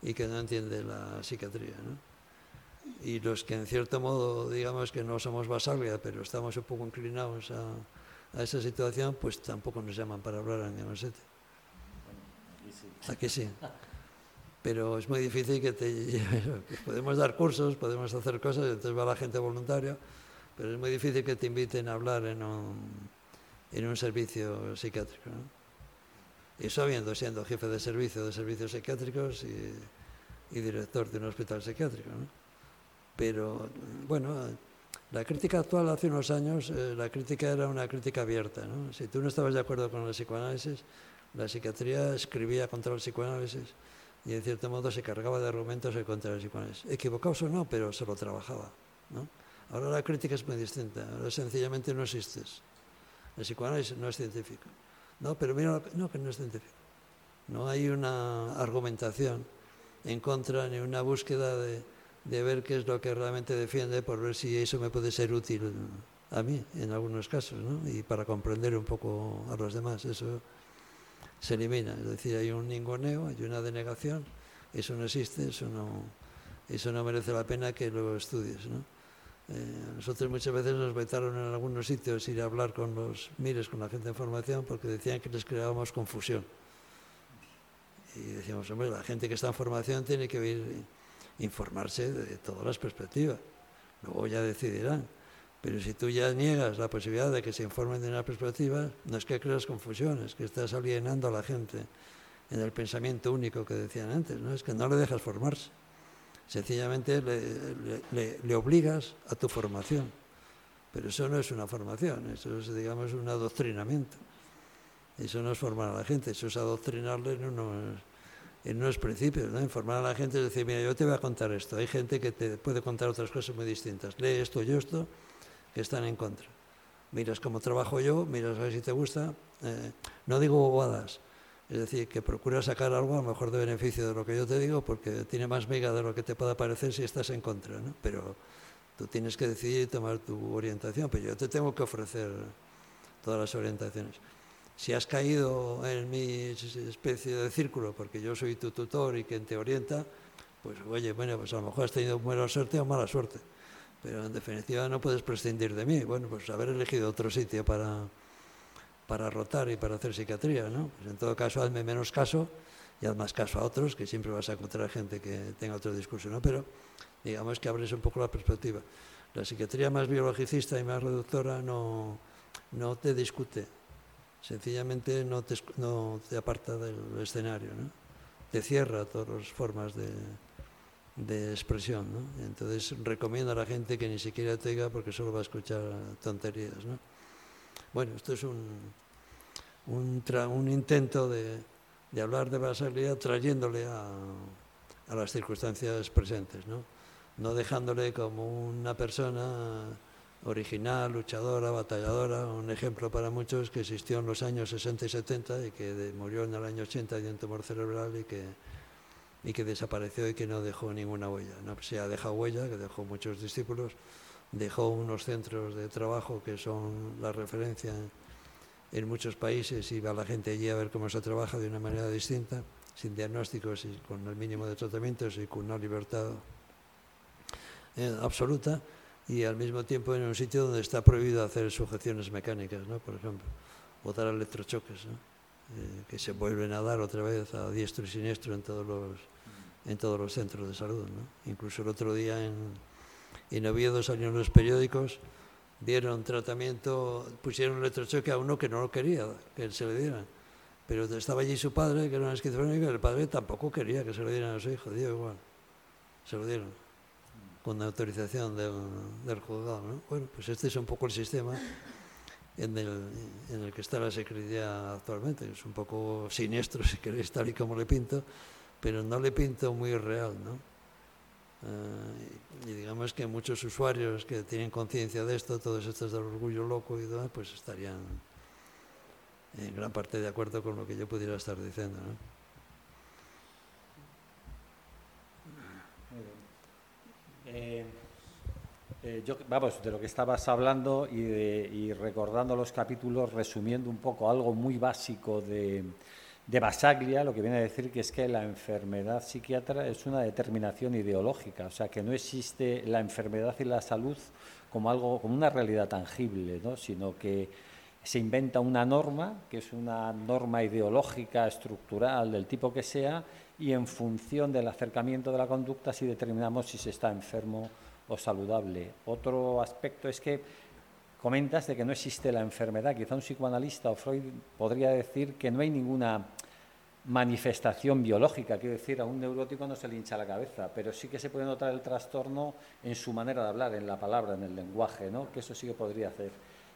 Speaker 5: y que no entiende la psiquiatría. Y los que en cierto modo digamos que no somos basaglia, pero estamos un poco inclinados a, a esa situación, pues tampoco nos llaman para hablar en Gamasete. Aquí sí. Pero es muy difícil que te podemos dar cursos, podemos hacer cosas, entonces va la gente voluntaria, pero es muy difícil que te inviten a hablar en un, en un servicio psiquiátrico. ¿no? Eso habiendo siendo jefe de servicio de servicios psiquiátricos y, y director de un hospital psiquiátrico. ¿no? Pero bueno, la crítica actual hace unos años, eh, la crítica era una crítica abierta. ¿no? Si tú no estabas de acuerdo con el psicoanálisis, la psiquiatría escribía contra el psicoanálisis, y en cierto modo se cargaba de argumentos en contra del psicoanálisis. Equivocados o no, pero se lo trabajaba. ¿no? Ahora la crítica es muy distinta, ahora sencillamente no existes. El psicoanálisis no es científico. No, pero mira, no, que no es científico. No hay una argumentación en contra ni una búsqueda de, de ver qué es lo que realmente defiende por ver si eso me puede ser útil a mí en algunos casos, ¿no? Y para comprender un poco a los demás, eso se elimina. Es decir, hay un ninguneo, hay una denegación, eso no existe, eso no, eso no merece la pena que lo estudies, ¿no? Eh, nosotros muchas veces nos vetaron en algunos sitios ir a hablar con los mires, con la gente de formación, porque decían que les creábamos confusión. Y decíamos, hombre, la gente que está en formación tiene que ir, informarse de todas las perspectivas. Luego ya decidirán. Pero si tú ya niegas la posibilidad de que se informen de una perspectiva, no es que creas confusión, es que estás alienando a la gente en el pensamiento único que decían antes, ¿no? es que no le dejas formarse. Sencillamente le, obligas a tu formación. Pero eso no es una formación, eso es, digamos, un adoctrinamiento. Eso no es formar a la gente, eso es adoctrinarle en unos principios. ¿no? Informar a la gente es decir, mira, yo te voy a contar esto. Hay gente que te puede contar otras cosas muy distintas. Lee esto, yo esto, que están en contra. Miras cómo trabajo yo, miras a ver si te gusta. Eh, no digo bobadas, es decir, que procura sacar algo a lo mejor de beneficio de lo que yo te digo, porque tiene más mega de lo que te pueda parecer si estás en contra. ¿no? Pero tú tienes que decidir y tomar tu orientación, pero yo te tengo que ofrecer todas las orientaciones. Si has caído en mi especie de círculo, porque yo soy tu tutor y quien te orienta, pues oye, bueno, pues a lo mejor has tenido buena suerte o mala suerte pero en definitiva no puedes prescindir de mí. Bueno, pues haber elegido otro sitio para, para rotar y para hacer psiquiatría, ¿no? Pues en todo caso, hazme menos caso y haz más caso a otros, que siempre vas a encontrar gente que tenga otro discurso, ¿no? Pero digamos que abres un poco la perspectiva. La psiquiatría más biologicista y más reductora no, no te discute, sencillamente no te, no te aparta del escenario, ¿no? Te cierra todas las formas de, de expresión. ¿no? Entonces recomiendo a la gente que ni siquiera tenga porque solo va a escuchar tonterías. ¿no? Bueno, esto es un, un, un intento de, de, hablar de Basalia trayéndole a, a, las circunstancias presentes, ¿no? no dejándole como una persona original, luchadora, batalladora, un ejemplo para muchos que existió en los años 60 y 70 y que murió en el año 80 de un tumor cerebral y que y que desapareció y que no dejó ninguna huella. No se ha dejado huella, que dejó muchos discípulos, dejó unos centros de trabajo que son la referencia en muchos países y va la gente allí a ver cómo se trabaja de una manera distinta, sin diagnósticos y con el mínimo de tratamientos y con una libertad eh, absoluta y al mismo tiempo en un sitio donde está prohibido hacer sujeciones mecánicas, ¿no? por ejemplo, o dar electrochoques. ¿no? Eh, que se vuelven a dar otra vez a diestro y siniestro en todos los, en todos los centros de salud. ¿no? Incluso el otro día en, en Oviedo salieron los periódicos, dieron tratamiento, pusieron electrochoque a uno que no lo quería que se le dieran. Pero estaba allí su padre, que era un esquizofrénico, y el padre tampoco quería que se lo dieran a su hijo, dio igual. Se lo dieron, con autorización del, juzgado. ¿no? Bueno, pues este es un poco el sistema en el, que está la Secretaría actualmente. Es un poco siniestro, si queréis, tal y como le pinto, pero no le pinto muy real, ¿no? Uh, y digamos que muchos usuarios que tienen conciencia de esto, todos estos del orgullo loco y demás, pues estarían en gran parte de acuerdo con lo que yo pudiera estar diciendo. ¿no?
Speaker 4: Eh, eh, vamos, de lo que estabas hablando y, recordando los capítulos, resumiendo un poco algo muy básico de, de, Basaglia, lo que viene a decir que es que la enfermedad psiquiatra es una determinación ideológica, o sea, que no existe la enfermedad y la salud como algo, como una realidad tangible, ¿no? sino que se inventa una norma, que es una norma ideológica, estructural, del tipo que sea, y en función del acercamiento de la conducta si determinamos si se está enfermo o saludable. Otro aspecto es que comentas de que no existe la enfermedad. Quizá un psicoanalista o Freud podría decir que no hay ninguna manifestación biológica, quiero decir, a un neurótico no se le hincha la cabeza, pero sí que se puede notar el trastorno en su manera de hablar, en la palabra, en el lenguaje, ¿no? que eso sí que podría hacer.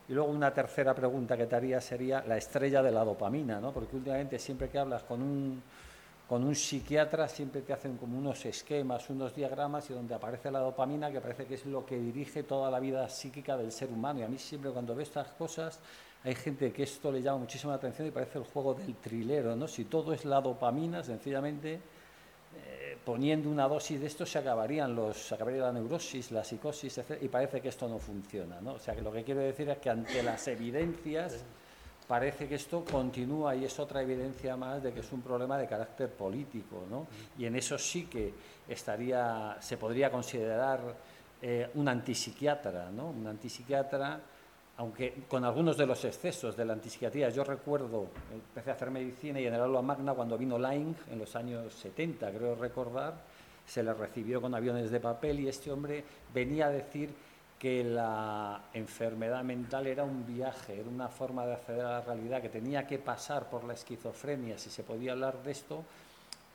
Speaker 4: Y luego una tercera pregunta que te haría sería la estrella de la dopamina, ¿no? porque últimamente siempre que hablas con un con un psiquiatra siempre te hacen como unos esquemas, unos diagramas y donde aparece la dopamina que parece que es lo que dirige toda la vida psíquica del ser humano. Y a mí siempre cuando veo estas cosas hay gente que esto le llama muchísimo la atención y parece el juego del trilero, ¿no? Si todo es la dopamina, sencillamente eh, poniendo una dosis de esto se acabarían los, se acabaría la neurosis, la psicosis, etc. Y parece que esto no funciona, ¿no? O sea que lo que quiero decir es que ante las evidencias parece que esto continúa y es otra evidencia más de que es un problema de carácter político, ¿no? Y en eso sí que estaría, se podría considerar eh, un antipsiquiatra, ¿no? Un antipsiquiatra aunque con algunos de los excesos de la antipsiquiatría, yo recuerdo, empecé a hacer medicina y en el aula magna cuando vino Lang en los años 70, creo recordar, se le recibió con aviones de papel y este hombre venía a decir que la enfermedad mental era un viaje, era una forma de acceder a la realidad, que tenía que pasar por la esquizofrenia, si se podía hablar de esto,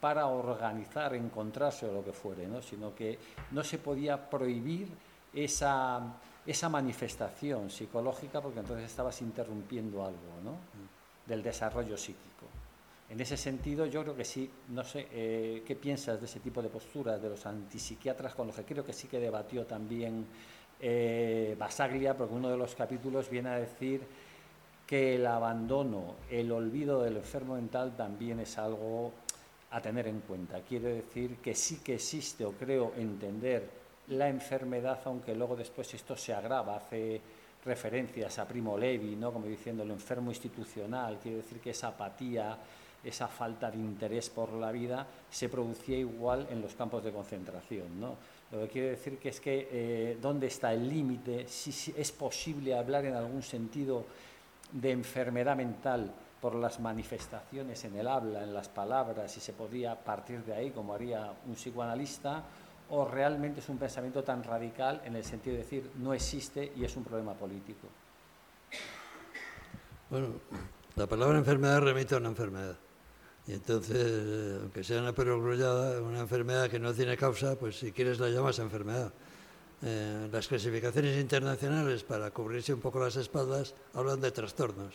Speaker 4: para organizar, encontrarse o lo que fuere, ¿no? sino que no se podía prohibir esa esa manifestación psicológica porque entonces estabas interrumpiendo algo ¿no? del desarrollo psíquico. En ese sentido, yo creo que sí, no sé, eh, ¿qué piensas de ese tipo de posturas de los antipsiquiatras con los que creo que sí que debatió también eh, Basaglia, porque uno de los capítulos viene a decir que el abandono, el olvido del enfermo mental también es algo a tener en cuenta. Quiere decir que sí que existe, o creo entender, la enfermedad, aunque luego después esto se agrava, hace referencias a Primo Levi, ¿no? como diciendo el enfermo institucional, quiere decir que esa apatía, esa falta de interés por la vida se producía igual en los campos de concentración. ¿no? Lo que quiere decir que es que eh, dónde está el límite, si, es posible hablar en algún sentido de enfermedad mental por las manifestaciones en el habla, en las palabras, y se podía partir de ahí, como haría un psicoanalista, o realmente es un pensamiento tan radical en el sentido de decir no existe y es un problema político?
Speaker 5: Bueno, la palabra enfermedad remite a una enfermedad. Y entonces, aunque sea una perogrullada, una enfermedad que no tiene causa, pues si quieres la llamas enfermedad. Eh, las clasificaciones internacionales, para cubrirse un poco las espaldas, hablan de trastornos,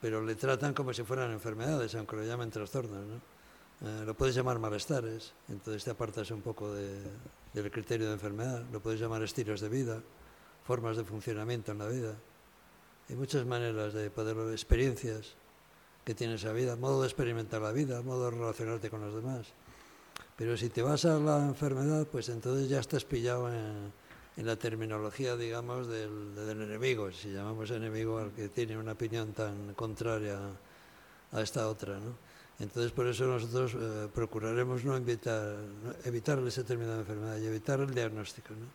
Speaker 5: pero le tratan como si fueran enfermedades, aunque lo llamen trastornos. ¿no? Eh, lo puedes llamar malestares, entonces te apartas un poco del criterio de enfermedad. Lo puedes llamar estilos de vida, formas de funcionamiento en la vida. Hay muchas maneras de poder, experiencias que tiene esa vida, modo de experimentar la vida, modo de relacionarte con los demás. Pero si te vas a la enfermedad, pues entonces ya estás pillado en, la terminología, digamos, del, del, enemigo, si llamamos enemigo al que tiene una opinión tan contraria a esta otra, ¿no? Entonces, por eso nosotros eh, procuraremos no evitar, evitar ese término de enfermedad y evitar el diagnóstico. ¿no?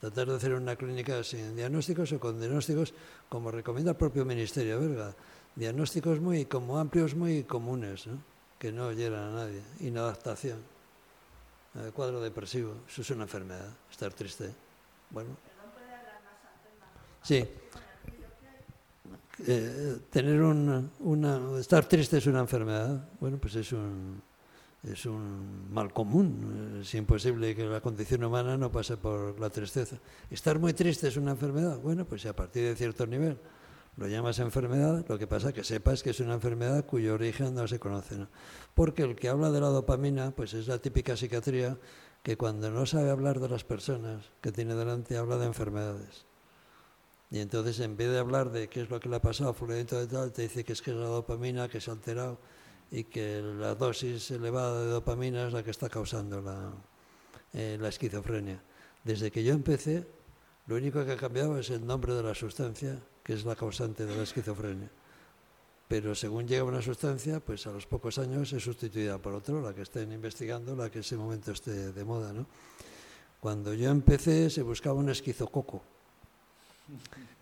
Speaker 5: Tratar de hacer una clínica sin diagnósticos o con diagnósticos, como recomienda el propio Ministerio belga. Diagnósticos muy como amplios, muy comunes, ¿no? que no llegan a nadie. Inadaptación, cuadro depresivo, eso es una enfermedad, estar triste. Bueno. Sí. Eh, tener una, estar triste es una enfermedad, bueno, pues es un, es un mal común. Es imposible que la condición humana no pase por la tristeza. Estar muy triste es una enfermedad, bueno, pues a partir de cierto nivel lo llamas enfermedad, lo que pasa es que sepas que es una enfermedad cuyo origen no se conoce. Porque el que habla de la dopamina, pues es la típica psiquiatría que cuando no sabe hablar de las personas que tiene delante habla de enfermedades. Y entonces en vez de hablar de qué es lo que le ha pasado a fulanito de tal, te dice que es que es la dopamina que se ha alterado y que la dosis elevada de dopamina es la que está causando la, eh, la esquizofrenia. Desde que yo empecé, lo único que ha cambiado es el nombre de la sustancia, que es la causante de la esquizofrenia. Pero según llega una sustancia, pues a los pocos años es sustituida por otra, la que estén investigando, la que en ese momento esté de moda. Cuando yo empecé se buscaba un esquizococo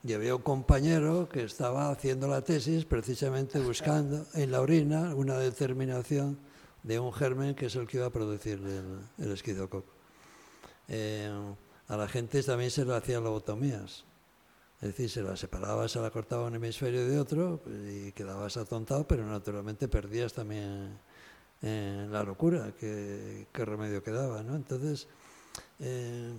Speaker 5: y había un compañero que estaba haciendo la tesis precisamente buscando en la orina una determinación de un germen que es el que iba a producir el, esquizococo. Eh, a la gente también se le hacían lobotomías. Es decir, se la separaba, se la cortaba un hemisferio de otro y quedabas atontado, pero naturalmente perdías también eh, la locura, qué remedio quedaba. ¿no? Entonces, eh,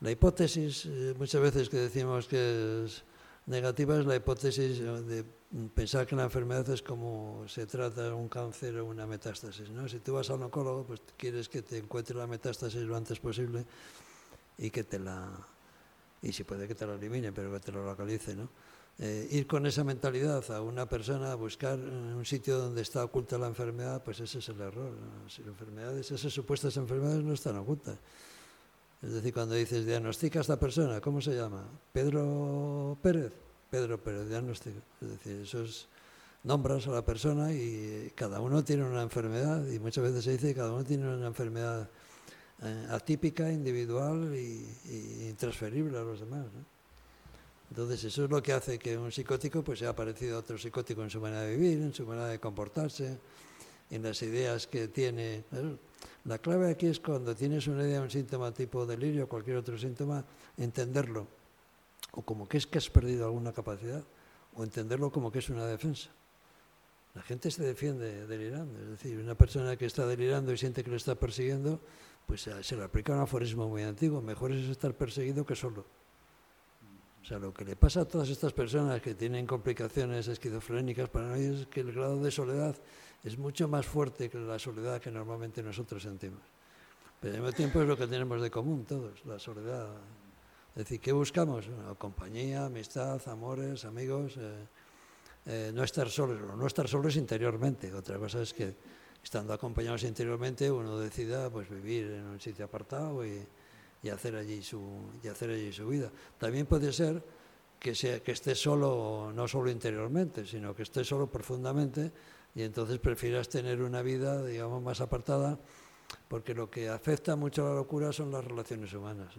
Speaker 5: la hipótesis, eh, muchas veces que decimos que es negativa es la hipótesis de pensar que la enfermedad es como se trata un cáncer o una metástasis. ¿no? Si tú vas al oncólogo, pues quieres que te encuentre la metástasis lo antes posible y que te la y si puede que te la elimine, pero que te lo localice, ¿no? Eh, ir con esa mentalidad a una persona a buscar un sitio donde está oculta la enfermedad, pues ese es el error. Si las enfermedades, esas supuestas enfermedades no están ocultas. Es decir, cuando dices, diagnostica a esta persona, ¿cómo se llama? Pedro Pérez. Pedro Pérez, diagnóstico. Es decir, eso es, nombras a la persona y cada uno tiene una enfermedad y muchas veces se dice que cada uno tiene una enfermedad eh, atípica, individual y, intransferible a los demás. Entonces eso es lo que hace que un psicótico pues sea parecido a otro psicótico en su manera de vivir, en su manera de comportarse, en las ideas que tiene. La clave aquí es cuando tienes una idea, un síntoma tipo delirio, cualquier otro síntoma, entenderlo, o como que es que has perdido alguna capacidad, o entenderlo como que es una defensa. La gente se defiende delirando, es decir, una persona que está delirando y siente que lo está persiguiendo, pues se le aplica un aforismo muy antiguo, mejor es estar perseguido que solo. O sea, lo que le pasa a todas estas personas que tienen complicaciones esquizofrénicas, para ellos es que el grado de soledad es mucho más fuerte que la soledad que normalmente nosotros sentimos. Pero al mismo tiempo es lo que tenemos de común todos, la soledad. Es decir, ¿qué buscamos? compañía, amistad, amores, amigos, eh, eh, no estar solos, no estar solos interiormente. Otra cosa es que estando acompañados interiormente uno decida pues, vivir en un sitio apartado y, y hacer allí su, y hacer allí su vida. También puede ser que, sea, que esté solo, no solo interiormente, sino que esté solo profundamente y entonces prefieras tener una vida, digamos, más apartada, porque lo que afecta mucho a la locura son las relaciones humanas.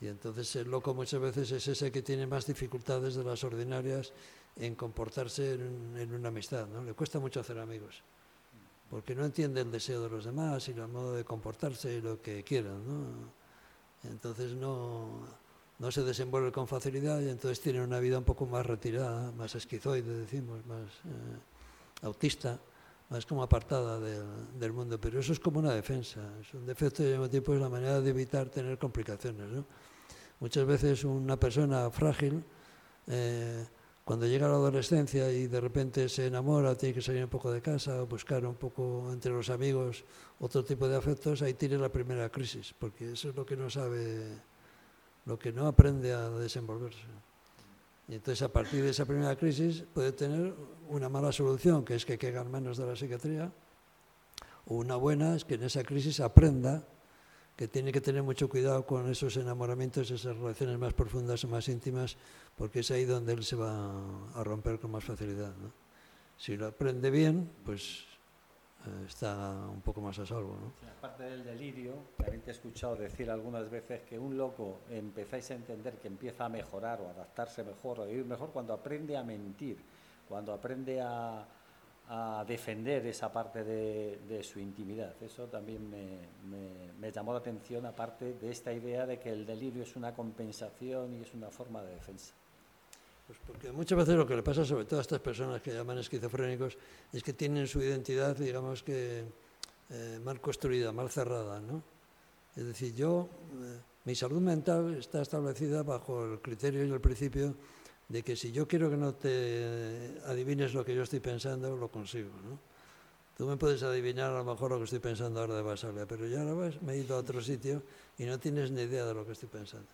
Speaker 5: Y entonces el loco muchas veces es ese que tiene más dificultades de las ordinarias en comportarse en, en una amistad, ¿no? Le cuesta mucho hacer amigos, porque no entiende el deseo de los demás y el modo de comportarse y lo que quieran, ¿no? Entonces no, no se desenvuelve con facilidad y entonces tiene una vida un poco más retirada, más esquizoide, decimos, más eh, autista, más como apartada del, mundo. Pero eso es como una defensa, es un defecto y al mismo tiempo es la manera de evitar tener complicaciones. ¿no? Muchas veces una persona frágil, eh, cuando llega la adolescencia y de repente se enamora, tiene que salir un poco de casa, buscar un poco entre los amigos otro tipo de afectos, ahí tiene la primera crisis, porque eso es lo que no sabe, lo que no aprende a desenvolverse. Y entonces a partir de esa primera crisis puede tener una mala solución, que es que caigan menos de la psiquiatría, o una buena es que en esa crisis aprenda que tiene que tener mucho cuidado con esos enamoramientos, esas relaciones más profundas o más íntimas, porque es ahí donde él se va a romper con más facilidad. Si lo aprende bien, pues eh, está un poco más a salvo. ¿no?
Speaker 4: aparte del delirio, también te he escuchado decir algunas veces que un loco empezáis a entender que empieza a mejorar o adaptarse mejor o vivir mejor cuando aprende a mentir, cuando aprende a a defender esa parte de, su intimidad. Eso también me, llamó la atención, aparte de esta idea de que el delirio es una compensación y es una forma de defensa.
Speaker 5: Pues porque muchas veces lo que le pasa, sobre todo a estas personas que llaman esquizofrénicos, es que tienen su identidad, digamos que, eh, mal construida, mal cerrada. ¿no? Es decir, yo, eh, mi salud mental está establecida bajo el criterio y el principio de que si yo quiero que no te adivines lo que yo estoy pensando, lo consigo. ¿no? Tú me puedes adivinar a lo mejor lo que estoy pensando ahora de Basalia, pero ya ahora me he ido a otro sitio y no tienes ni idea de lo que estoy pensando.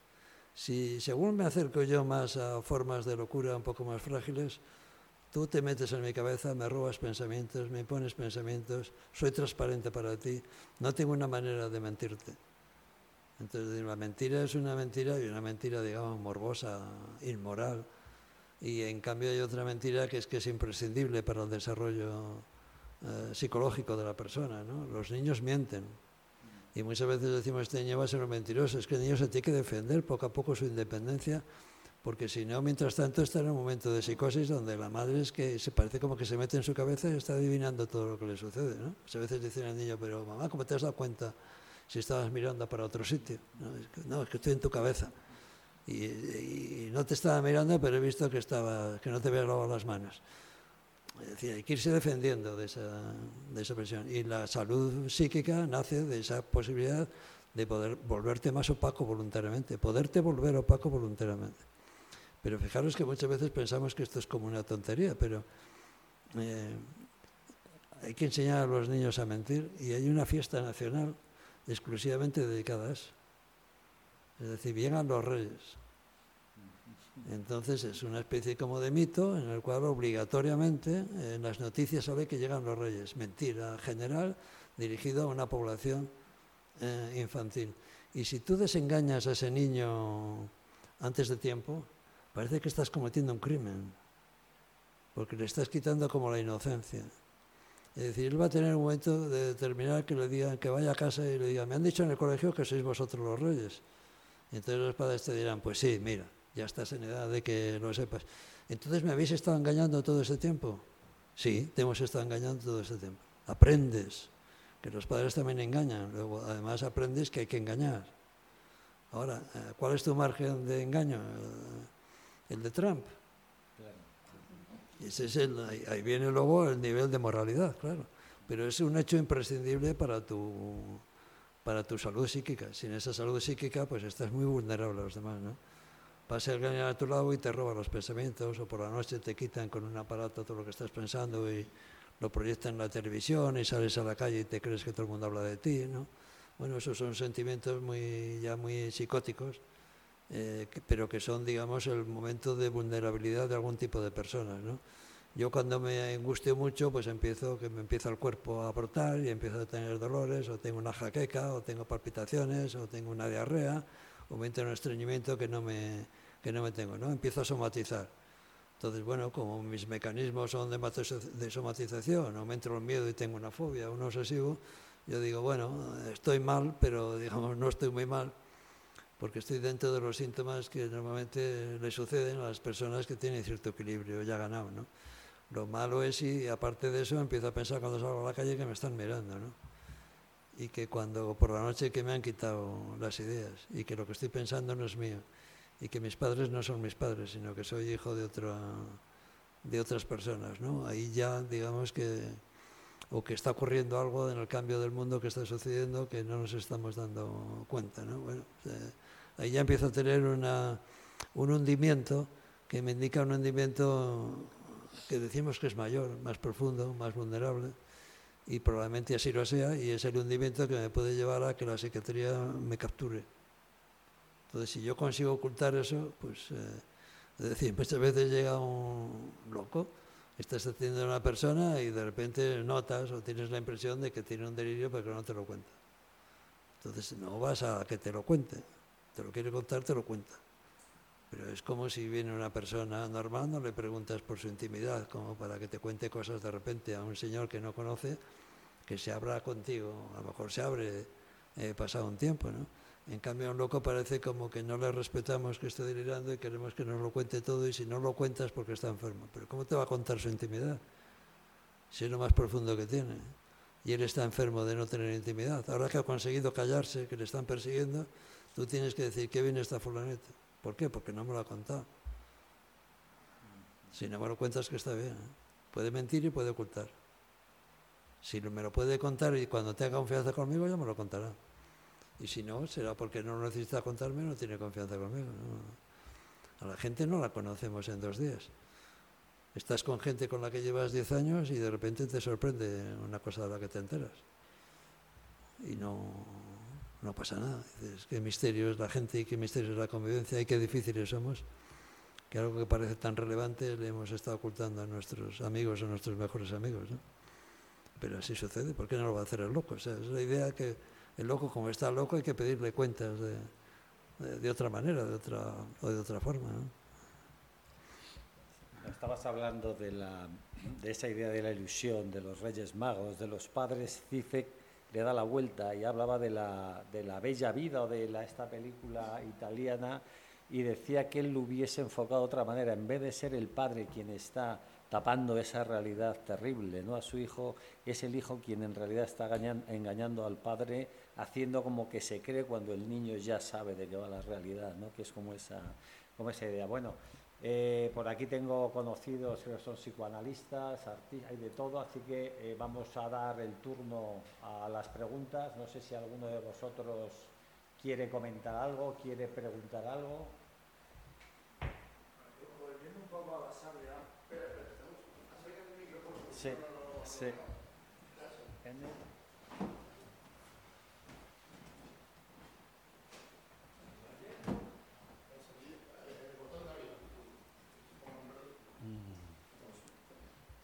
Speaker 5: Si según me acerco yo más a formas de locura un poco más frágiles, tú te metes en mi cabeza, me robas pensamientos, me pones pensamientos, soy transparente para ti, no tengo una manera de mentirte. Entonces, la mentira es una mentira y una mentira, digamos, morbosa, inmoral y en cambio hay otra mentira que es que es imprescindible para el desarrollo eh, psicológico de la persona. ¿no? Los niños mienten. Y muchas veces decimos, este niño va a ser un mentiroso. Es que el niño se tiene que defender poco a poco su independencia, porque si no, mientras tanto está en un momento de psicosis donde la madre es que se parece como que se mete en su cabeza y está adivinando todo lo que le sucede. ¿no? Muchas veces dicen al niño, pero mamá, ¿cómo te has dado cuenta si estabas mirando para otro sitio? No, es que, no, es que estoy en tu cabeza y, no te estaba mirando, pero he visto que, estaba, que no te había lavado las manos. Es decir, hay que irse defendiendo de esa, de esa presión. Y la salud psíquica nace de esa posibilidad de poder volverte más opaco voluntariamente, poderte volver opaco voluntariamente. Pero fijaros que muchas veces pensamos que esto es como una tontería, pero eh, hay que enseñar a los niños a mentir y hay una fiesta nacional exclusivamente dedicada a eso. Es decir, llegan los reyes. Entonces es una especie como de mito en el cual obligatoriamente en las noticias sabe que llegan los reyes. Mentira general dirigido a una población eh, infantil. Y si tú desengañas a ese niño antes de tiempo, parece que estás cometiendo un crimen, porque le estás quitando como la inocencia. Es decir, él va a tener un momento de determinar que le digan que vaya a casa y le diga, me han dicho en el colegio que sois vosotros los reyes. Entonces los padres te dirán, pues sí, mira, ya estás en edad de que lo sepas. Entonces, ¿me habéis estado engañando todo este tiempo? Sí, te hemos estado engañando todo este tiempo. Aprendes, que los padres también engañan. Luego, además, aprendes que hay que engañar. Ahora, eh, ¿cuál es tu margen de engaño? Eh, el de Trump. Ese es el, ahí viene luego el nivel de moralidad, claro. Pero es un hecho imprescindible para tu, para tu salud psíquica. Sin esa salud psíquica, pues estás muy vulnerable a los demás, ¿no? Pasa alguien a tu lado y te roba los pensamientos, o por la noche te quitan con un aparato todo lo que estás pensando y lo proyectan en la televisión y sales a la calle y te crees que todo el mundo habla de ti, ¿no? Bueno, esos son sentimientos muy, ya muy psicóticos, eh, pero que son, digamos, el momento de vulnerabilidad de algún tipo de personas, ¿no? Yo cuando me angustio mucho, pues empiezo, que me empieza el cuerpo a brotar y empiezo a tener dolores, o tengo una jaqueca, o tengo palpitaciones, o tengo una diarrea, o me entra un estreñimiento que no me, que no me tengo, ¿no? Empiezo a somatizar. Entonces, bueno, como mis mecanismos son de somatización, aumento el miedo y tengo una fobia, un obsesivo, yo digo, bueno, estoy mal, pero <laughs> digamos, no estoy muy mal, porque estoy dentro de los síntomas que normalmente le suceden a las personas que tienen cierto equilibrio ya ganado, ¿no? Lo malo es y aparte de eso empiezo a pensar cuando salgo a la calle que me están mirando, ¿no? Y que cuando por la noche que me han quitado las ideas y que lo que estoy pensando no es mío y que mis padres no son mis padres, sino que soy hijo de, otra, de otras personas. ¿no? Ahí ya, digamos que, o que está ocurriendo algo en el cambio del mundo que está sucediendo que no nos estamos dando cuenta. ¿no? Bueno, ahí ya empiezo a tener una, un hundimiento que me indica un hundimiento que decimos que es mayor, más profundo, más vulnerable, y probablemente así lo sea, y es el hundimiento que me puede llevar a que la psiquiatría me capture. Entonces, si yo consigo ocultar eso, pues, eh, es decir, muchas veces llega un loco, estás atendiendo a una persona y de repente notas o tienes la impresión de que tiene un delirio porque no te lo cuenta. Entonces, no vas a que te lo cuente, te lo quiere contar, te lo cuenta. Pero es como si viene una persona normal, no le preguntas por su intimidad, como para que te cuente cosas de repente a un señor que no conoce, que se abra contigo, a lo mejor se abre eh, pasado un tiempo, ¿no? En cambio, a un loco parece como que no le respetamos que esté delirando y queremos que nos lo cuente todo y si no lo cuentas porque está enfermo. Pero ¿cómo te va a contar su intimidad? Si es lo más profundo que tiene. Y él está enfermo de no tener intimidad. Ahora que ha conseguido callarse, que le están persiguiendo, tú tienes que decir, ¿qué viene esta fulaneta? ¿Por qué? Porque no me lo ha contado. Si no me lo cuentas que está bien. ¿eh? Puede mentir y puede ocultar. Si me lo puede contar y cuando tenga confianza conmigo ya me lo contará. Y si no, será porque no necesita contarme, no tiene confianza conmigo. A la gente no la conocemos en dos días. Estás con gente con la que llevas diez años y de repente te sorprende una cosa de la que te enteras. Y no, no pasa nada. Qué misterio es la gente y qué misterio es la convivencia y qué difíciles somos. Que algo que parece tan relevante le hemos estado ocultando a nuestros amigos, a nuestros mejores amigos. ¿no? Pero así sucede. ¿Por qué no lo va a hacer el loco? O sea, es la idea que el loco, como está loco, hay que pedirle cuentas de, otra manera de otra, o de otra forma.
Speaker 4: Estabas hablando de, la, de esa idea de la ilusión, de los reyes magos, de los padres. Cifek le da la vuelta y hablaba de la, de la bella vida o de la, esta película italiana y decía que él lo hubiese enfocado de otra manera. En vez de ser el padre quien está tapando esa realidad terrible ¿no? a su hijo, es el hijo quien en realidad está engañando al padre, haciendo como que se cree cuando el niño ya sabe de qué va la realidad, ¿no? que es como esa, como esa idea. Bueno, eh, por aquí tengo conocidos que son psicoanalistas, artistas, hay de todo, así que eh, vamos a dar el turno a las preguntas. No sé si alguno de vosotros quiere comentar algo, quiere preguntar algo. Volviendo sí, sí.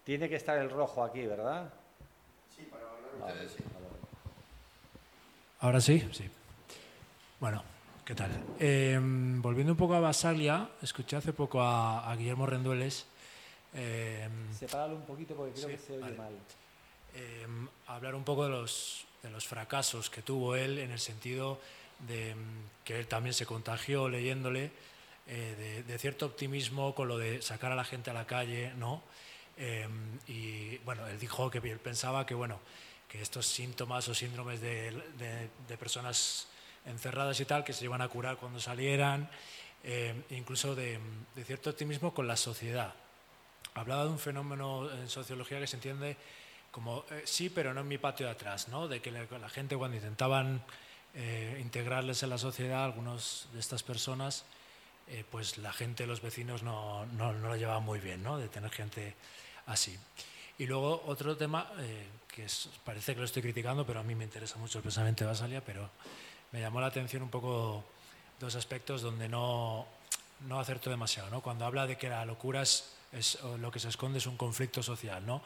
Speaker 4: Tiene que estar el rojo aquí, ¿verdad? Sí, para hablar ustedes, sí.
Speaker 3: Ahora sí, sí. Bueno, ¿qué tal? Eh, volviendo un poco a Basalia, escuché hace poco a, a Guillermo Rendueles.
Speaker 4: Eh, Sepáralo un poquito porque creo que se oye vale. mal.
Speaker 3: Eh, hablar un poco de los, de los fracasos que tuvo él en el sentido de que él también se contagió leyéndole, eh, de, de, cierto optimismo con lo de sacar a la gente a la calle, ¿no? Eh, y bueno, él dijo que él pensaba que, bueno, que estos síntomas o síndromes de, de, de personas encerradas y tal, que se iban a curar cuando salieran, eh, incluso de, de, cierto optimismo con la sociedad. Hablaba de un fenómeno en sociología que se entiende como eh, sí, pero no en mi patio de atrás, ¿no? de que la, la gente cuando intentaban eh, integrarles en la sociedad, algunos de estas personas, eh, pues la gente, los vecinos no, no, no lo llevaban muy bien, ¿no? de tener gente así. Y luego otro tema, eh, que parece que lo estoy criticando, pero a mí me interesa mucho el Basalia, pero me llamó la atención un poco dos aspectos donde no, no acerto demasiado. ¿no? Cuando habla de que la locura es, es, lo que se esconde es un conflicto social, ¿no?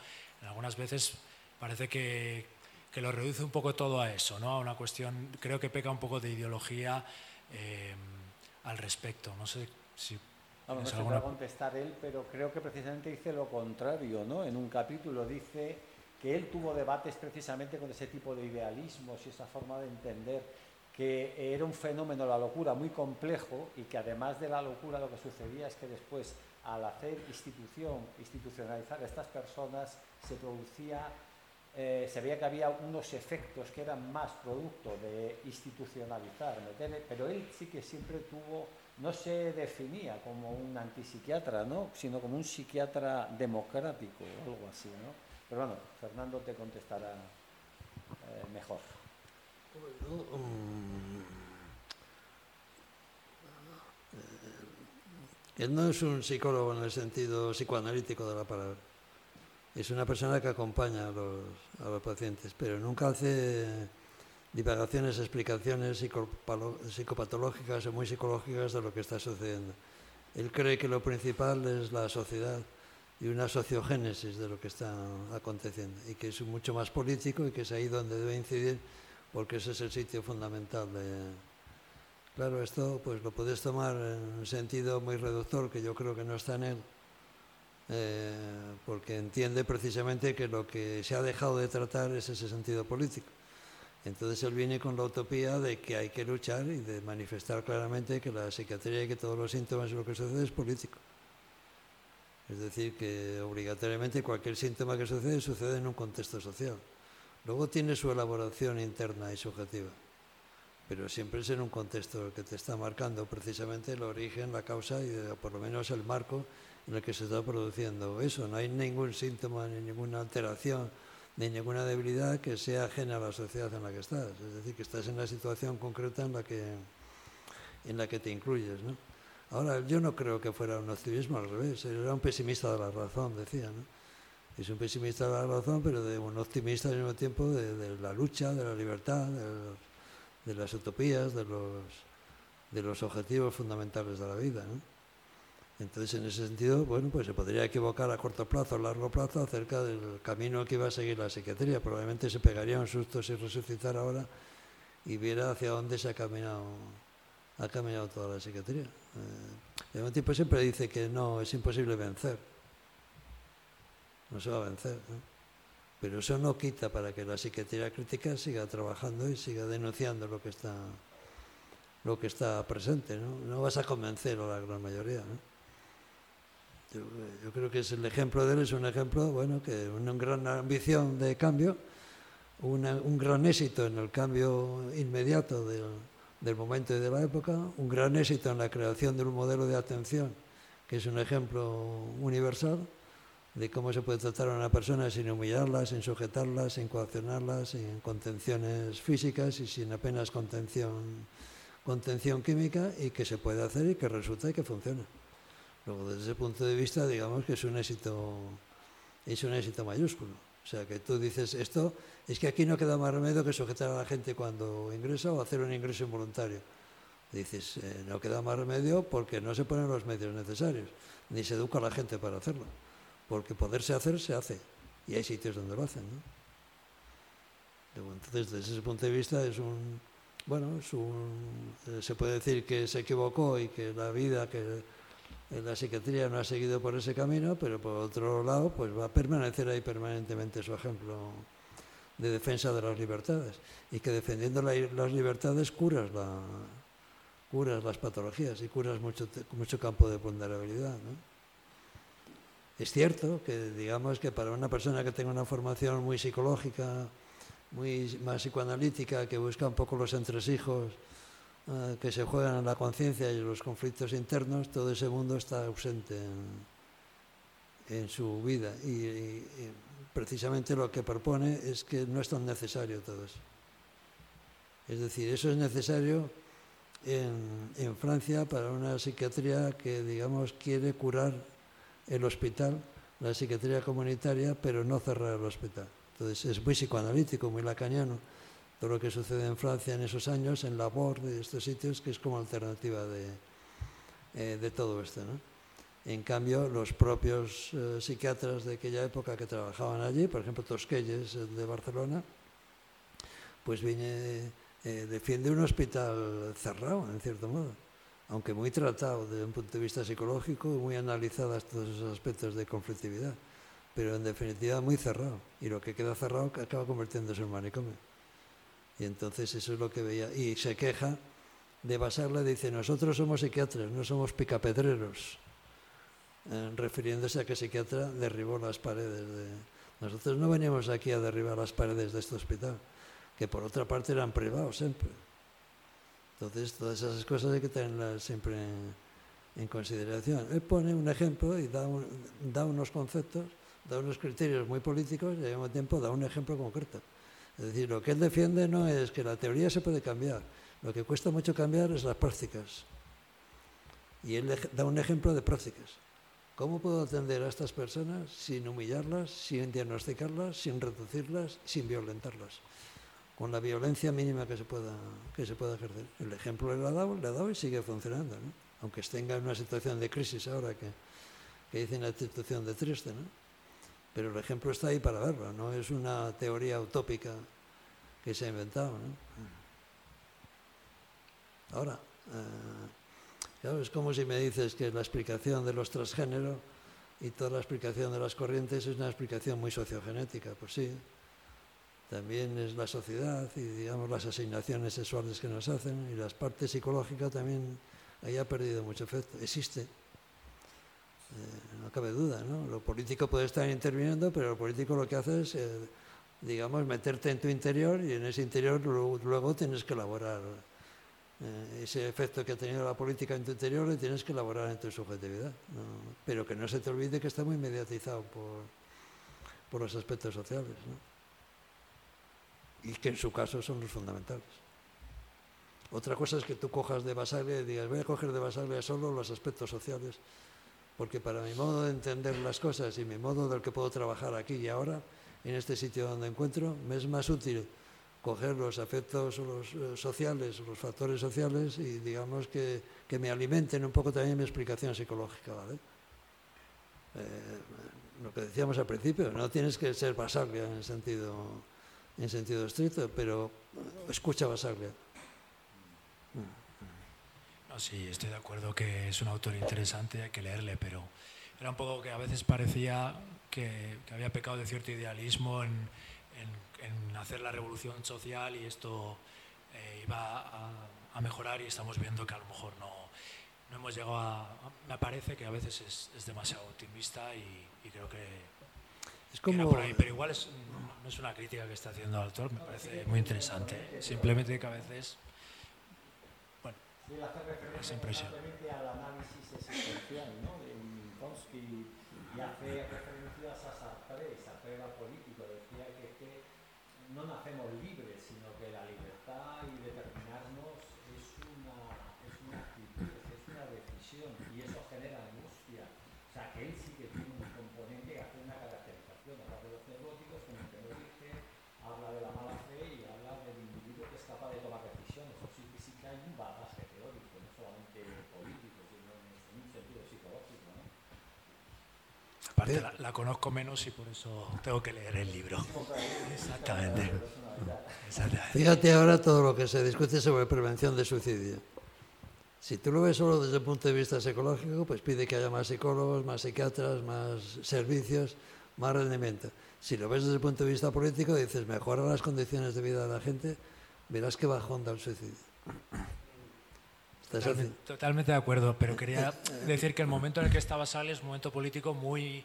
Speaker 3: algunas veces parece que, que, lo reduce un poco todo a eso, ¿no? a una cuestión, creo que peca un poco de ideología eh, al respecto. No sé si
Speaker 4: Vamos, no alguna... a contestar él, pero creo que precisamente dice lo contrario, ¿no? En un capítulo dice que él tuvo debates precisamente con ese tipo de idealismos y esa forma de entender que era un fenómeno, la locura, muy complejo y que además de la locura lo que sucedía es que después, al hacer institución, institucionalizar a estas personas, se producía, eh, se veía que había unos efectos que eran más producto de institucionalizar, pero él sí que siempre tuvo no se definía como un antipsiquiatra, ¿no? sino como un psiquiatra democrático o algo así. ¿no? Pero bueno, Fernando te contestará eh, mejor.
Speaker 5: Bueno, um, él no es un psicólogo en el sentido psicoanalítico de la palabra. Es una persona que acompaña a los, pacientes, pero nunca hace divagaciones, explicaciones psicopatológicas o muy psicológicas de lo que está sucediendo. Él cree que lo principal es la sociedad y una sociogénesis de lo que está aconteciendo y que es mucho más político y que es ahí donde debe incidir porque ese es el sitio fundamental de... Claro, esto pues lo puedes tomar en un sentido muy reductor que yo creo que no está en él, eh, porque entiende precisamente que lo que se ha dejado de tratar es ese sentido político. Entonces él viene con la utopía de que hay que luchar y de manifestar claramente que la psiquiatría y que todos los síntomas y lo que sucede es político. Es decir, que obligatoriamente cualquier síntoma que sucede sucede en un contexto social. Luego tiene su elaboración interna y subjetiva, pero siempre es en un contexto que te está marcando precisamente el origen, la causa y por lo menos el marco en el que se está produciendo eso. No hay ningún síntoma ni ninguna alteración de ninguna debilidad que sea ajena a la sociedad en la que estás. Es decir, que estás en la situación concreta en la que, en la que te incluyes. ¿no? Ahora, yo no creo que fuera un optimismo al revés, era un pesimista de la razón, decía. ¿no? Es un pesimista de la razón, pero de un optimista al mismo tiempo de, de la lucha, de la libertad, de, los, de las utopías, de los, de los objetivos fundamentales de la vida. ¿no? Entonces, en ese sentido, bueno, pues se podría equivocar a corto plazo, a largo plazo, acerca del camino que iba a seguir la psiquiatría. Probablemente se pegaría un susto si resucitara ahora y viera hacia dónde se ha caminado, ha caminado toda la psiquiatría. Eh, el tipo siempre dice que no, es imposible vencer. No se va a vencer, ¿no? Pero eso no quita para que la psiquiatría crítica siga trabajando y siga denunciando lo que está, lo que está presente, ¿no? No vas a convencer a la gran mayoría, ¿no? Yo, yo, creo que es el ejemplo de él, es un ejemplo, bueno, que una gran ambición de cambio, una, un gran éxito en el cambio inmediato del, del, momento y de la época, un gran éxito en la creación de un modelo de atención, que es un ejemplo universal de cómo se puede tratar a una persona sin humillarla, sin sujetarla, sin coaccionarla, sin contenciones físicas y sin apenas contención, contención química, y que se puede hacer y que resulta y que funciona. Luego, desde ese punto de vista, digamos que es un éxito es un éxito mayúsculo. O sea, que tú dices, esto es que aquí no queda más remedio que sujetar a la gente cuando ingresa o hacer un ingreso involuntario. Dices, eh, no queda más remedio porque no se ponen los medios necesarios, ni se educa a la gente para hacerlo. Porque poderse hacer, se hace. Y hay sitios donde lo hacen. ¿no? Entonces, desde ese punto de vista, es un. Bueno, es un, eh, se puede decir que se equivocó y que la vida, que la psiquiatría no ha seguido por ese camino, pero por otro lado, pues va a permanecer ahí permanentemente su ejemplo de defensa de las libertades. Y que defendiendo las libertades curas la, curas las patologías y curas mucho, mucho campo de ponderabilidad. Es cierto que, digamos, que para una persona que tenga una formación muy psicológica, muy más psicoanalítica, que busca un poco los entresijos eh, que se juegan en la conciencia y los conflictos internos, todo ese mundo está ausente en, su vida. Y, precisamente lo que propone es que no es tan necesario todo eso. Es decir, eso es necesario en, Francia para una psiquiatría que, digamos, quiere curar el hospital, la psiquiatría comunitaria, pero no cerrar el hospital. Entonces es muy psicoanalítico, muy lacaniano, todo lo que sucede en Francia en esos años, en labor de estos sitios, que es como alternativa de, eh, de todo esto. ¿no? En cambio, los propios eh, psiquiatras de aquella época que trabajaban allí, por ejemplo Tosquelles de Barcelona, pues viene eh, defiende un hospital cerrado, en cierto modo, aunque muy tratado desde un punto de vista psicológico muy analizadas todos esos aspectos de conflictividad, pero en definitiva muy cerrado. Y lo que queda cerrado acaba convirtiéndose en manicomio. Y entonces eso es lo que veía. Y se queja de Basaglia, dice, nosotros somos psiquiatras, no somos picapedreros, eh, refiriéndose a que psiquiatra derribó las paredes. De... Nosotros no veníamos aquí a derribar las paredes de este hospital que por otra parte eran privados siempre. Entonces, todas esas cosas hay que tenerlas siempre en, consideración. Él pone un ejemplo y da, da unos conceptos, da unos criterios muy políticos y al mismo tiempo da un ejemplo concreto. Es decir, lo que él defiende no es que la teoría se puede cambiar, lo que cuesta mucho cambiar es las prácticas. Y él da un ejemplo de prácticas. ¿Cómo puedo atender a estas personas sin humillarlas, sin diagnosticarlas, sin reducirlas, sin violentarlas? con la violencia mínima que se pueda, que se pueda ejercer. El ejemplo le ha dado, le ha dado y sigue funcionando, ¿no? aunque tenga en una situación de crisis ahora que, que dicen la situación de triste, ¿no? Pero el ejemplo está ahí para verlo, no es una teoría utópica que se ha inventado. ¿no? Ahora, eh, es como si me dices que la explicación de los transgéneros y toda la explicación de las corrientes es una explicación muy sociogenética, pues sí, también es la sociedad y digamos las asignaciones sexuales que nos hacen y la parte psicológica también ahí ha perdido mucho efecto. Existe, eh, no cabe duda, ¿no? Lo político puede estar interviniendo, pero lo político lo que hace es, eh, digamos, meterte en tu interior y en ese interior luego, tienes que elaborar eh, ese efecto que ha tenido la política en tu interior, le tienes que elaborar en tu subjetividad. Pero que no se te olvide que está muy mediatizado por, por los aspectos sociales. ¿no? y que en su caso son los fundamentales. Otra cosa es que tú cojas de Basaglia y digas, voy a coger de Basaglia solo los aspectos sociales, porque para mi modo de entender las cosas y mi modo del que puedo trabajar aquí y ahora, en este sitio donde encuentro, me es más útil coger los afectos los, eh, sociales, los factores sociales y digamos que, que, me alimenten un poco también mi explicación psicológica. ¿vale? Eh, lo que decíamos al principio, no tienes que ser Basaglia en sentido en sentido estricto, pero escucha Basaglia.
Speaker 3: No, sí, estoy de acuerdo que es un autor interesante, hay que leerle, pero era un poco que a veces parecía que, había pecado de cierto idealismo en, hacer la revolución social y esto eh, iba a, mejorar y estamos viendo que a lo mejor no, no hemos llegado a, Me parece que a veces es, demasiado optimista y creo que
Speaker 5: es como...
Speaker 3: Por ahí, pero igual es, no es una crítica que está haciendo el autor, me parece muy interesante. Simplemente que a veces, bueno,
Speaker 4: es impresión. al análisis existencial ¿no? de Minkowski y hace referencia a Sartre, Sartre era político, decía que, que no nacemos libres, sino que la libertad y determinarnos es una, es una actitud, es una decisión y eso genera angustia. O sea, que él sí que tiene un componente que hace una caracterización
Speaker 3: Aparte, la, la conozco menos y por eso tengo que leer el libro. Exactamente. Exactamente.
Speaker 5: Fíjate ahora todo lo que se discute sobre prevención de suicidio. Si tú lo ves solo desde el punto de vista psicológico, pues pide que haya más psicólogos, más psiquiatras, más servicios, más rendimiento. Si lo ves desde el punto de vista político, dices mejora las condiciones de vida de la gente, verás que bajón da el suicidio.
Speaker 3: Totalmente, de acuerdo, pero quería decir que el momento en el que estaba Sales es un momento político muy,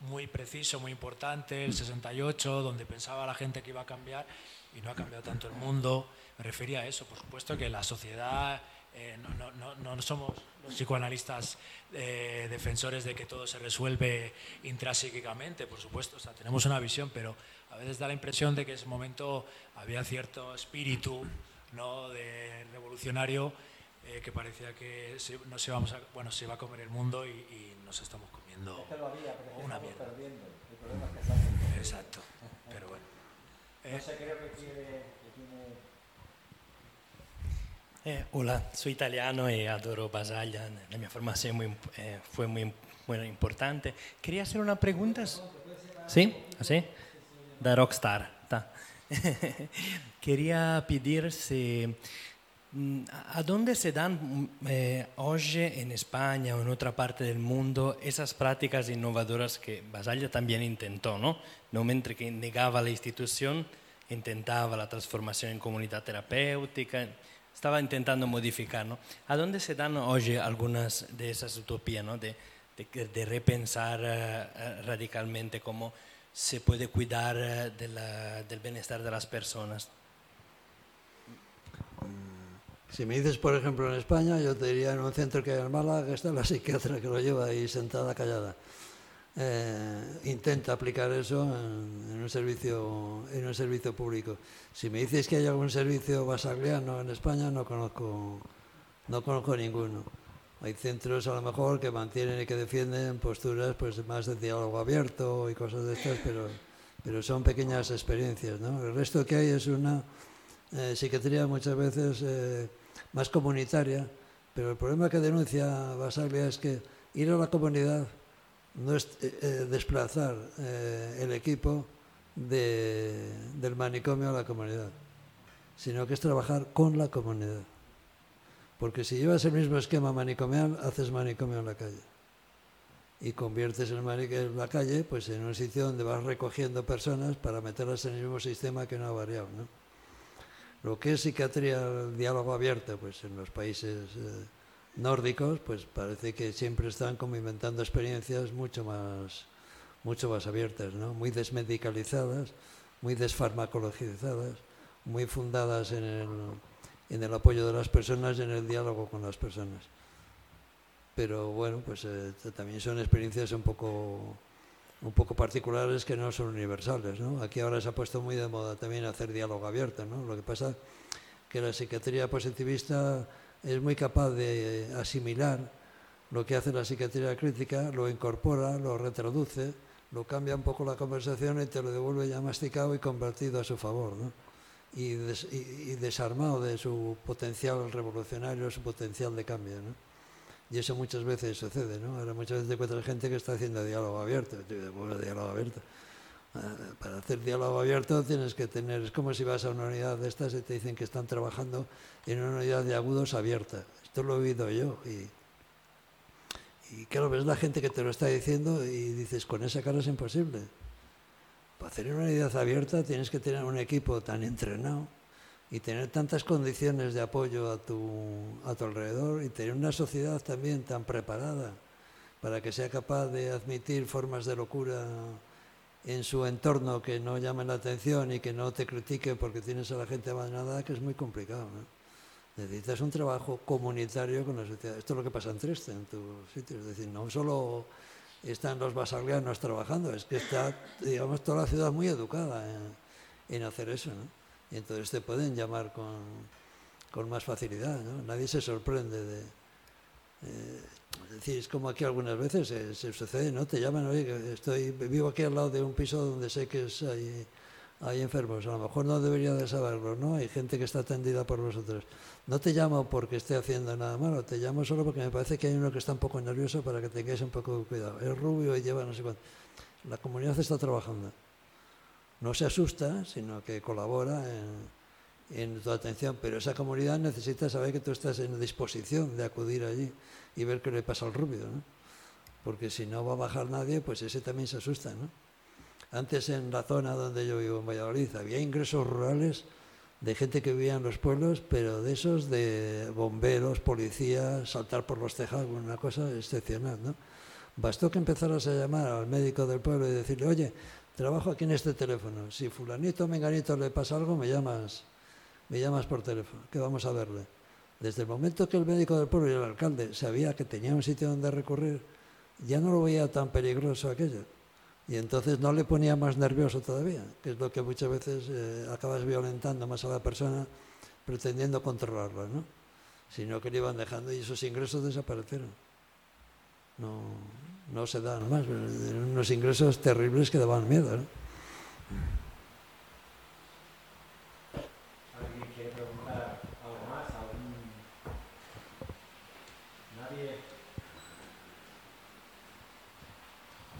Speaker 3: muy preciso, muy importante, el 68, donde pensaba la gente que iba a cambiar y no ha cambiado tanto el mundo. Me refería a eso, por supuesto que la sociedad, eh, no, no- no- no somos los psicoanalistas eh, defensores de que todo se resuelve intrapsíquicamente, por supuesto, o sea, tenemos una visión, pero a veces da la impresión de que en ese momento había cierto espíritu ¿no? de revolucionario eh, que parecía que se, nos íbamos a, bueno, se iba a comer el mundo y, y nos estamos comiendo una mierda. Exacto, pero bueno. <laughs> Eh,
Speaker 6: Eh, hola, soy italiano y adoro Basaglia. La mia formación muy, eh, fue muy bueno, importante. Quería hacer una pregunta. ¿Sí? ¿Así? Da Rockstar. ta. <laughs> Quería pedir si, a dónde se dan mm, eh, hoy en España o en otra parte del mundo esas prácticas innovadoras que Basaglia también intentó, ¿no? No mientras que negaba la institución, intentaba la transformación en comunidad terapéutica, estaba intentando modificar, ¿no? ¿A dónde se dan hoy algunas de esas utopías, ¿no? De, repensar eh, eh, radicalmente cómo se puede cuidar eh, del bienestar de las personas.
Speaker 5: Si me dices, por ejemplo, en España, yo te diría en un centro que hay en Málaga, está la psiquiatra que lo lleva ahí sentada callada. Eh, intenta aplicar eso en, en un servicio, en un servicio público. Si me dices que hay algún servicio basagliano en España, no conozco, no conozco ninguno. Hay centros a lo mejor que mantienen y que defienden posturas pues más de diálogo abierto y cosas de estas, pero, pero son pequeñas experiencias. ¿no? El resto que hay es una eh, psiquiatría muchas veces eh, más comunitaria, pero el problema que denuncia Basaglia es que ir a la comunidad no es eh, eh, desplazar eh, el equipo de- del manicomio a la comunidad, sino que es trabajar con la comunidad. Porque si llevas el mismo esquema manicomial, haces manicomio en la calle. Y conviertes el en la calle pues, en un sitio donde vas recogiendo personas para meterlas en el mismo sistema que no ha variado. ¿no? Lo que es psiquiatría, diálogo abierto, pues en los países eh, nórdicos, pues parece que siempre están como inventando experiencias mucho más, mucho más abiertas, ¿no? muy desmedicalizadas, muy desfarmacologizadas, muy fundadas en el, en el apoyo de las personas y en el diálogo con las personas. Pero bueno, pues eh, también son experiencias un poco, un poco particulares que no son universales. ¿no? Aquí ahora se ha puesto muy de moda también hacer diálogo abierto. ¿no? Lo que pasa que la psiquiatría positivista es muy capaz de asimilar lo que hace la psiquiatría crítica, lo incorpora, lo retraduce, lo cambia un poco la conversación y te lo devuelve ya masticado y convertido a su favor. ¿no? Y, des- y- y desarmado de su potencial revolucionario, su potencial de cambio. ¿no? Y eso muchas veces sucede, ¿no? Ahora muchas veces te encuentras gente que está haciendo diálogo abierto. "Bueno, diálogo abierto. Ah, Para hacer diálogo abierto tienes que tener, es como si vas a una unidad de estas y te dicen que están trabajando en una unidad de agudos abierta. Esto lo he oído yo y, y claro, ves la gente que te lo está diciendo y dices, con esa cara es imposible. Para hacer una unidad abierta tienes que tener un equipo tan entrenado y tener tantas condiciones de apoyo a tu, a tu alrededor y tener una sociedad también tan preparada para que sea capaz de admitir formas de locura en su entorno que no llamen la atención y que no te critiquen porque tienes a la gente abandonada, que es muy complicado. Necesitas un trabajo comunitario con la sociedad. Esto es lo que pasa en Trieste, en tu sitio. Es decir, no solo están los basaglianos trabajando, es que está, digamos, toda la ciudad muy educada en, en hacer eso. ¿no? Y entonces te pueden llamar con, más facilidad. ¿no? Nadie se sorprende de... eh, es como aquí algunas veces eh, se sucede, ¿no? Te llaman, oye, estoy, vivo aquí al lado de un piso donde sé que hay, hay enfermos, a lo mejor no debería de saberlo, ¿no? Hay gente que está atendida por vosotros. No te llamo porque esté haciendo nada malo, te llamo solo porque me parece que hay uno que está un poco nervioso para que tengáis un poco de cuidado. Es rubio y lleva no sé cuánto. La comunidad está trabajando. No se asusta, sino que colabora en, en tu atención, pero esa comunidad necesita saber que tú estás en disposición de acudir allí y ver qué le pasa al rubio, ¿no? Porque si no va a bajar nadie, pues ese también se asusta, ¿no? Antes en la zona donde yo vivo, en Valladolid, había ingresos rurales de gente que vivía en los pueblos, pero de esos de bomberos, policías, saltar por los tejados, una cosa excepcional, ¿no? Bastó que empezaras a llamar al médico del pueblo y decirle, oye, trabajo aquí en este teléfono, si fulanito o menganito le pasa algo, me llamas, me llamas por teléfono, que vamos a verle. Desde el momento que el médico del pueblo y el alcalde sabía que tenía un sitio donde recurrir, ya no lo veía tan peligroso aquello. Y entonces no le ponía más nervioso todavía, que es lo que muchas veces eh, acabas violentando más a la persona pretendiendo controlarla, ¿no? Sino que le iban dejando y esos ingresos desaparecieron. No, no se dan más, eran unos ingresos terribles que daban miedo, ¿no?
Speaker 4: ¿Alguien quiere preguntar algo más? ¿Algún... ¿Nadie?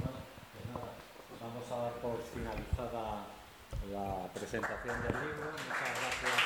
Speaker 4: Bueno, pues nada, vamos a dar por finalizada la presentación del libro. Muchas gracias